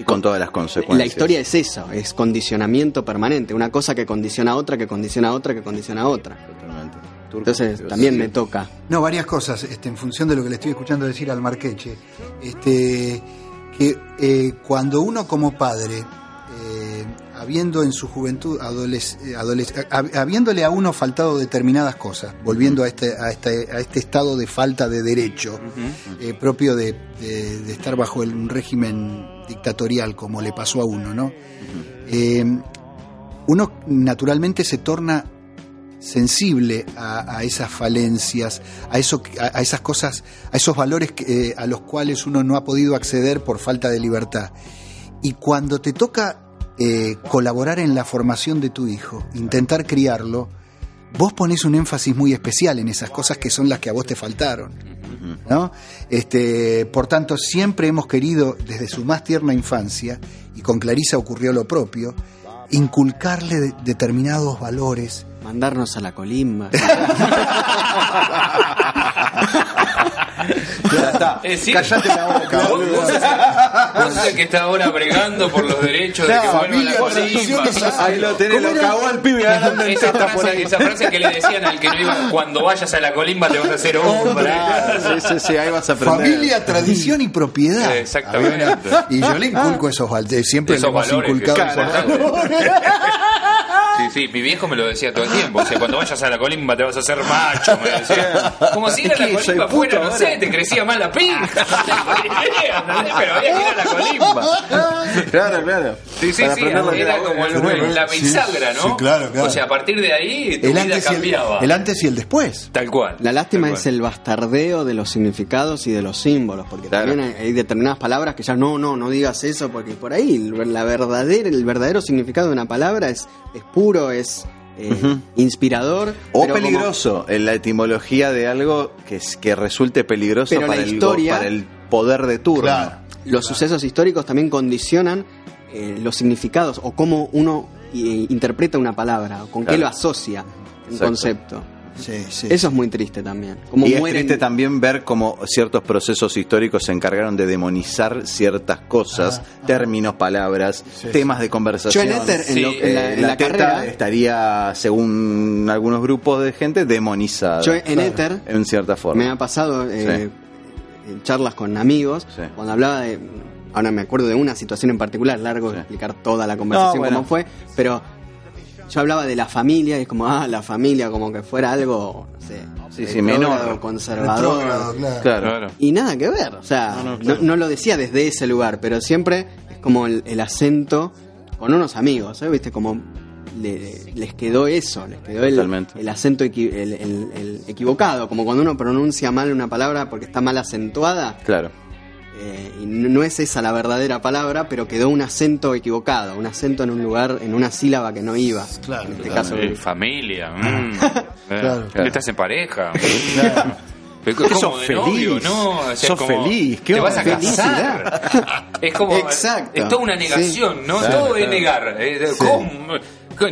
Y con todas las consecuencias. la historia es eso, es condicionamiento permanente, una cosa que condiciona a otra, que condiciona a otra, que condiciona a otra. Totalmente. Turco, Entonces también sí. me toca. No, varias cosas, este, en función de lo que le estoy escuchando decir al Marqueche. Este, que eh, cuando uno como padre, eh, habiendo en su juventud, adoles- eh, adoles- hab- habiéndole a uno faltado determinadas cosas, volviendo a este, a este, a este estado de falta de derecho, eh, propio de, de- de estar bajo el- un régimen dictatorial como le pasó a uno, ¿no? Eh, uno naturalmente se torna sensible a, esas falencias, a, eso, a, esas cosas, a esos valores eh, a los cuales uno no ha podido acceder por falta de libertad. Y cuando te toca eh, colaborar en la formación de tu hijo, intentar criarlo, vos pones un énfasis muy especial en esas cosas que son las que a vos te faltaron. ¿no? Este, por tanto, siempre hemos querido, desde su más tierna infancia, y con Clarisa ocurrió lo propio, inculcarle de- determinados valores. Mandarnos a la colimba. [LAUGHS] Ya está. [LAUGHS] Es decir, Callate la boca, Vos, boludo. vos sos el- [LAUGHS] vos sos el que está ahora bregando por los derechos de que vuelva la colimba. Ahí lo tenés, lo cagó al pibe en Esa frase, ahí. esa frase que le decían al que no iba, cuando vayas a la colimba te vas a hacer hombre. [LAUGHS] Sí, sí, sí, ahí vas a aprender. Familia, tradición y propiedad. Exactamente. Y yo le inculco esos valores, siempre Esos hemos valores inculcado esos importantes. Sí, sí, mi viejo me lo decía todo el tiempo. O sea, cuando vayas a la colimba te vas a hacer macho, me decía. Como si ir a Es la colimba fuera, no sé, te crecía más la. [LAUGHS] Pero había que ir a la colimba. Claro, claro. Sí, sí, Para sí, era como el- bueno. la bisagra, ¿no? sí, claro, claro. O sea, a partir de ahí tu El vida antes, y el, cambiaba. el antes y el después. Tal cual. La lástima es el bastardeo de los significados y de los símbolos, porque Claro. también hay, hay determinadas palabras que ya no, no, no digas eso, porque por ahí el- la verdadera, el verdadero significado de una palabra es, es puro, es eh, inspirador. O como- peligroso, en la etimología de algo que, es- que resulte peligroso Pero la para, el, historia- para el poder de turno. Claro. los sucesos históricos también condicionan eh, los significados o cómo uno eh, interpreta una palabra, o con qué lo asocia un Exacto. concepto. Sí, sí. Eso es muy triste también. Como Y es triste también ver cómo ciertos procesos históricos se encargaron de demonizar ciertas cosas, términos, palabras, temas de Yo conversación. en Ether, en, Sí, lo- en la, Eh, en la carrera, estaría, según algunos grupos de gente, demonizada. yo en Ether en cierta forma. me ha pasado eh, en charlas con amigos, cuando hablaba de. Ahora me acuerdo de una situación en particular, largo explicar toda la conversación No, bueno. cómo fue, pero yo hablaba de la familia y es como, ah, la familia como que fuera algo, no sé, Sí, sí, menor. conservador. Claro. Claro. Claro. Y nada que ver, o sea, No, no, no, claro. no lo decía desde ese lugar, pero siempre es como el, el acento con unos amigos, ¿sabes? ¿Viste? Como le- les quedó eso, les quedó el, el acento equi- el, el- el equivocado, como cuando uno pronuncia mal una palabra porque está mal acentuada, Claro. Eh, y no es esa la verdadera palabra, pero quedó un acento equivocado, un acento en un lugar, en una sílaba que no iba. Claro, en este claro. caso, Eh, familia. mm. [LAUGHS] Eh, Claro. Estás en pareja. [LAUGHS] Claro. Pero Que ¿cómo sos de feliz. novio, ¿no? O sea, es Sos como, feliz, ¿qué Te onda? vas a casar. es como. [LAUGHS] Exacto. Es toda una negación, ¿no? Claro, Todo es negar. Eh, ¿Cómo?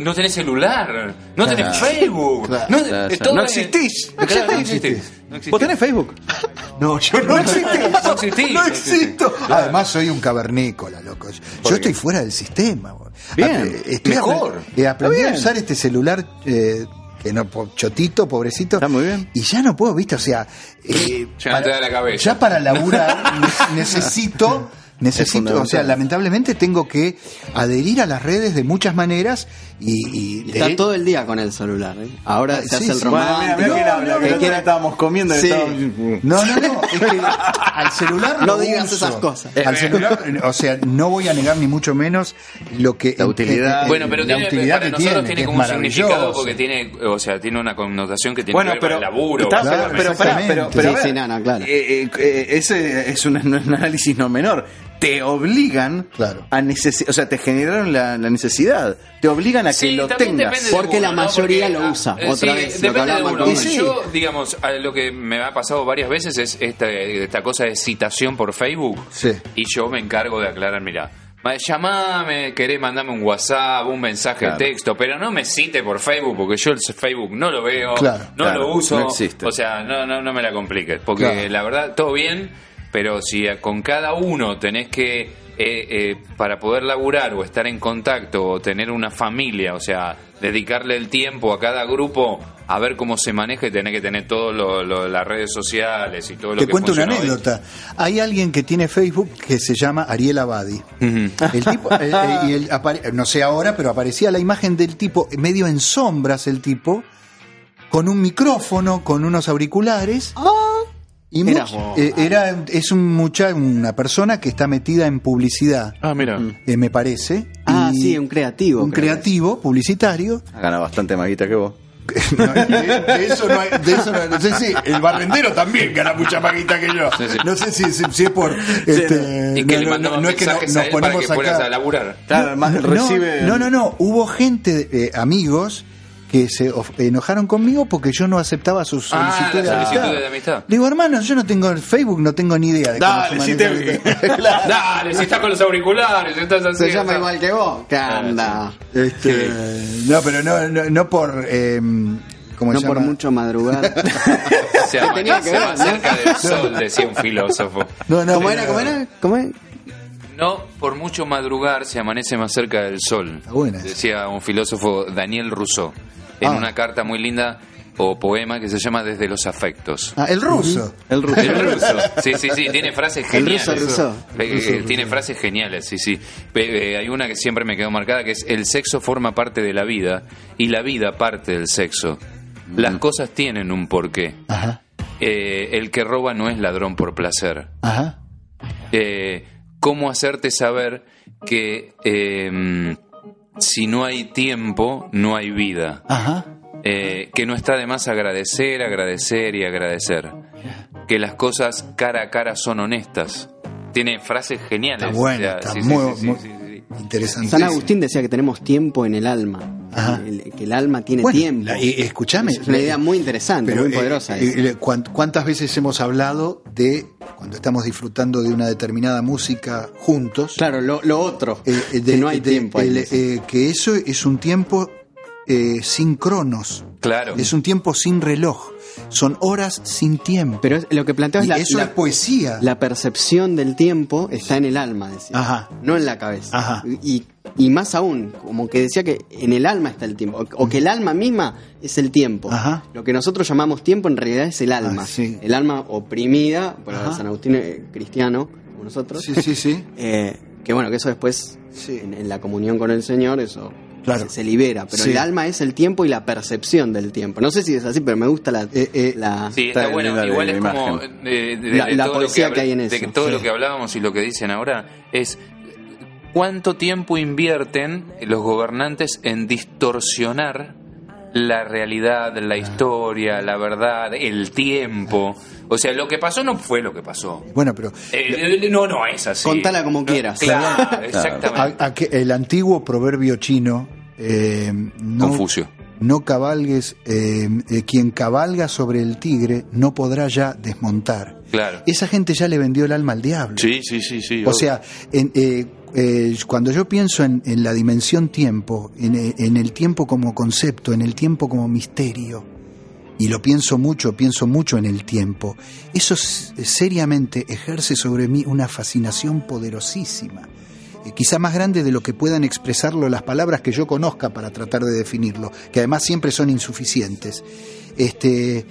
No tenés celular, no tenés Claro. Facebook, Claro. no, Claro, todo existís. No existís. No existís. ¿Vos tenés Facebook? No, yo no, existo. No existís, No no existís. existo. Además, soy un cavernícola, loco. Yo estoy fuera del sistema. Bien, estoy mejor. eh, aprendí a usar este celular eh, que no, chotito, pobrecito. Está muy bien. Y ya no puedo, ¿viste? O sea, eh, Ya no te da la cabeza. ya para laburar [LAUGHS] ne- necesito. Necesito, o sea, lamentablemente tengo que adherir a las redes de muchas maneras y, y Y está de- todo el día con el celular. ¿eh? Ahora Ah, se sí, hace el. Bueno, romántico. mira, mira que que quiere- día estábamos comiendo y Sí. estábamos- No, no, no, [LAUGHS] es que al celular No lo digas uso. esas cosas. Al celular, o sea, no voy a negar ni mucho menos lo que La utilidad. eh, eh, Bueno, pero la tiene, utilidad para que nosotros tiene, como un significado porque tiene, o sea, tiene una connotación que tiene Bueno, que ver pero, con el laburo. está- Claro, pero, pero, pará, pero, exactamente. pero, Sí, a ver, sí, no, no, claro. eh, eh, eh, ese es un, [LAUGHS] un análisis no menor. Te obligan Claro. a necesitar, o sea, te generaron la, la necesidad, te obligan a que Sí, lo tengas. de Porque uno, la ¿no? mayoría Porque, lo ah, usa. eh, Otra sí, vez, depende de uno. comienzo. Y Yo, digamos, a lo que me ha pasado varias veces es esta, esta cosa de citación por Facebook. Sí. Y yo me encargo de aclarar, mira, ma- llamame, querés mandarme un WhatsApp, un mensaje Claro. de texto, pero no me cite por Facebook, porque yo el Facebook no lo veo, Claro, no claro, lo uso. no existe. O sea, no, no, no me la compliques, porque Claro. la verdad, todo bien, pero si con cada uno tenés que, eh, eh, para poder laburar o estar en contacto o tener una familia, o sea, dedicarle el tiempo a cada grupo a ver cómo se maneja y tenés que tener todas las redes sociales y todo lo Te que cuento una hoy. anécdota. Hay alguien que tiene Facebook que se llama Ariel Abadi. El tipo, eh, eh, y él apare- no sé ahora, pero aparecía la imagen del tipo, medio en sombras el tipo, con un micrófono, con unos auriculares. Y Era eh, era, es un mucha, una persona que está metida en publicidad, Ah, mira. eh, me parece. Ah, Y sí, un creativo. Un es. creativo, publicitario. Ha ganado bastante más guita que vos. [LAUGHS] No, de, eso no hay- de eso no, no sé si el barrendero también gana mucha maguita que yo. Sí, sí. No sé si, si- si es por. este, Y que no, le no, mandamos no, no es que nos para ponemos que acá. a laburar. Claro, más No, recibe. No, no, no. Hubo gente, eh, amigos, que se enojaron conmigo porque yo no aceptaba sus Ah, solicitudes la de, solicitud amistad. de amistad. Le digo, hermano, yo no tengo Facebook, no tengo ni idea de cómo Dale, se si te. [LAUGHS] Claro. Dale, si estás con los auriculares, estás así. Se llama igual que vos. ¿Qué anda? Este, No, pero no, no, no por. Eh, ¿Cómo No se por mucho madrugar. [LAUGHS] Se Tenía que se ver, ¿no? cerca del sol, decía un filósofo. No, no, ¿Cómo era? ¿Cómo era? ¿Cómo era? No, por mucho madrugar se amanece más cerca del sol. Está buena esa. Decía un filósofo Daniel Rousseau en Ah. una carta muy linda o poema que se llama Desde los afectos. Ah, el ruso. El ruso. El ruso. Sí, sí, sí, tiene frases El geniales. ruso, ruso. Eh, tiene frases geniales, sí, sí. Eh, hay una que siempre me quedó marcada que es el sexo forma parte de la vida y la vida parte del sexo. Las cosas tienen un porqué. Ajá, Eh, el que roba no es ladrón por placer. ajá. Eh, ¿Cómo hacerte saber que eh, si no hay tiempo, no hay vida? Ajá. Eh, que no está de más agradecer, agradecer y agradecer. Que las cosas cara a cara son honestas. Tiene frases geniales. Está bueno, O sea, está sí, sí, muy, sí, sí, muy sí, sí. Interesante. San Agustín decía que tenemos tiempo en el alma. Ajá. El- que el alma tiene Bueno, tiempo. la-. Es una idea muy interesante, Pero, muy eh, poderosa. eh, ¿Cuántas veces hemos hablado de cuando estamos disfrutando de una determinada música juntos? claro, lo, lo otro. eh, eh, que no hay de- tiempo. el, que eso es un tiempo eh, sin cronos. Claro. Es un tiempo sin reloj. Son horas sin tiempo. Pero es- lo que planteo es la, eso la- es poesía. la percepción del tiempo está en el alma, decía. Ajá. No en la cabeza. Ajá. Y, y más aún, como que decía que en el alma está el tiempo. O, o que el alma misma es el tiempo. Ajá. Lo que nosotros llamamos tiempo en realidad es el alma. Ah, sí. El alma oprimida, por Ajá. San Agustín eh, cristiano, como nosotros. Sí, sí, sí. [LAUGHS] Eh, que bueno, que eso después, Sí. en, en la comunión con el Señor, eso Claro. se, se libera. Pero Sí. el alma es el tiempo y la percepción del tiempo. No sé si es así, pero me gusta la... Eh, eh, la- Sí, está, bueno. Igual es como de, La- de todo poesía que hay en de eso, todo sí. lo que hablábamos y lo que dicen ahora es cuánto tiempo invierten los gobernantes en distorsionar la realidad, la historia, la verdad, el tiempo. O sea, lo que pasó no fue lo que pasó. Bueno, pero Eh, eh, no, no es así. Contala como quieras. Claro, exactamente. a- a que- el antiguo proverbio chino eh, no, Confucio. no cabalgues, eh, eh, quien cabalga sobre el tigre no podrá ya desmontar. Claro. Esa gente ya le vendió el alma al diablo. Sí, sí, sí, sí. O sea, en, eh, eh, cuando yo pienso en, en la dimensión tiempo, en, en el tiempo como concepto, en el tiempo como misterio, y lo pienso mucho, pienso mucho en el tiempo, eso seriamente ejerce sobre mí una fascinación poderosísima, eh, quizá más grande de lo que puedan expresarlo las palabras que yo conozca para tratar de definirlo, que además siempre son insuficientes. Este,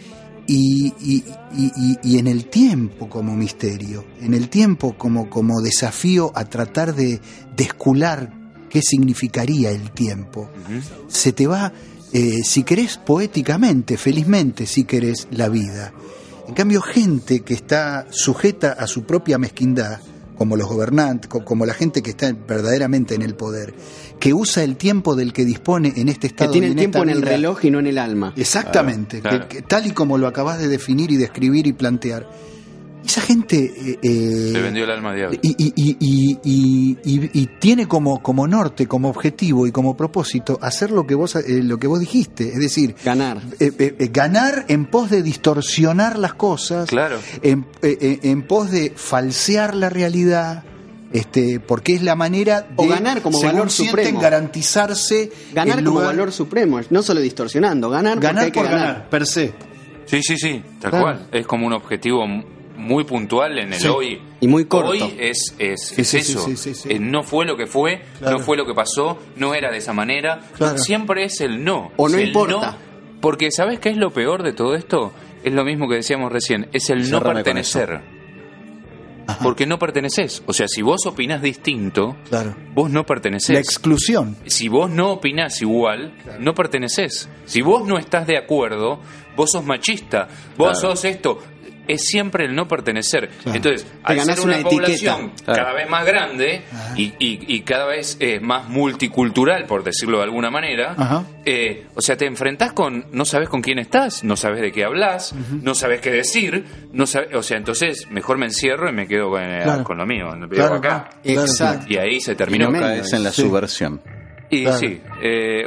y, y, en el tiempo como misterio, en el tiempo como, como desafío a tratar de descular qué significaría el tiempo. Se te va eh, si querés poéticamente, felizmente, si querés la vida. En cambio, gente que está sujeta a su propia mezquindad, como los gobernantes, como la gente que está verdaderamente en el poder, que usa el tiempo del que dispone en este estado. Que tiene el tiempo en el reloj y no en el alma. Exactamente, tal y como lo acabas de definir y describir y plantear esa gente... Eh, eh, Se vendió el alma diablo. Y, y, tiene como, como norte, como objetivo y como propósito hacer lo que vos, eh, lo que vos dijiste, es decir... Ganar. ganar en pos de distorsionar las cosas, claro. en, en pos de falsear la realidad, este, porque es la manera de o ganar como valor supremo garantizarse ganar como valor supremo no solo distorsionando ganar ganar por ganar. per se sí sí sí tal cual es como un objetivo muy puntual en el hoy. Y muy corto. Hoy es, es, eso. Eh, no fue lo que fue, no fue lo que pasó, no era de esa manera. Siempre es el no. O no importa. porque ¿sabes qué es lo peor de todo esto? Es lo mismo que decíamos recién, es el no pertenecer. Porque no perteneces. O sea, si vos opinás distinto, claro. vos no perteneces. La exclusión. Si vos no opinás igual, no perteneces. Si vos no estás de acuerdo, vos sos machista, vos sos esto es siempre el no pertenecer. Entonces, al ser una, población cada vez más grande y, y, cada vez eh, más multicultural, por decirlo de alguna manera, eh, o sea, te enfrentás con, no sabes con quién estás, no sabes de qué hablas, no sabes qué decir, no sabes, o sea, entonces mejor me encierro y me quedo con, eh, lo mío, me quedo acá. Exacto. Y ahí se terminó. Y caes en la subversión. Y sí,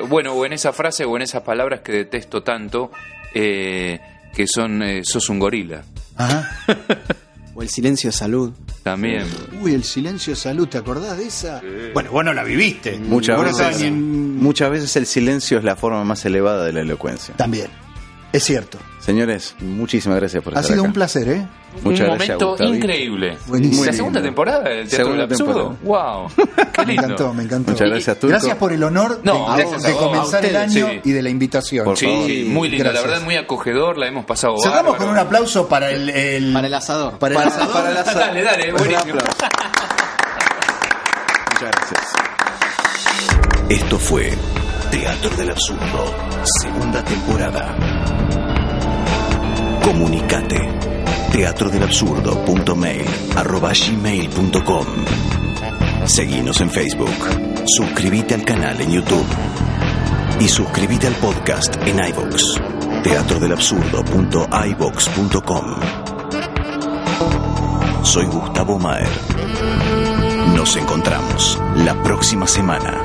bueno, o en esa frase o en esas palabras que detesto tanto, que son, sos un gorila. [LAUGHS] o el silencio de salud. También. Uy, el silencio de salud, ¿te acordás de esa? Bueno, vos no la viviste. Muchas veces, muchas veces el silencio es la forma más elevada de la elocuencia. También. Es cierto. Señores, muchísimas gracias por estar estar Ha sido un placer, ¿eh? Muchas un momento increíble. Buenísimo. La segunda temporada del Teatro del Absurdo. Wow. [LAUGHS] Qué lindo. Me encantó, me encantó. Muchas gracias, Turco. Gracias por el honor de, de, comenzar el año y de la invitación. sí, muy lindo. La verdad, muy acogedor. La hemos pasado Cerramos con un aplauso para el, el, Para el asador. Para el asador. Para el asador. dale, dale. Buenísimo. Muchas gracias. Esto fue Teatro del Absurdo, segunda temporada. Comunicate. gmail.com Seguinos en Facebook. Suscríbete al canal en YouTube. Y suscríbete al podcast en iVoox. teatrodelabsurdo.ivox.com Soy Gustavo Maer. Nos encontramos la próxima semana.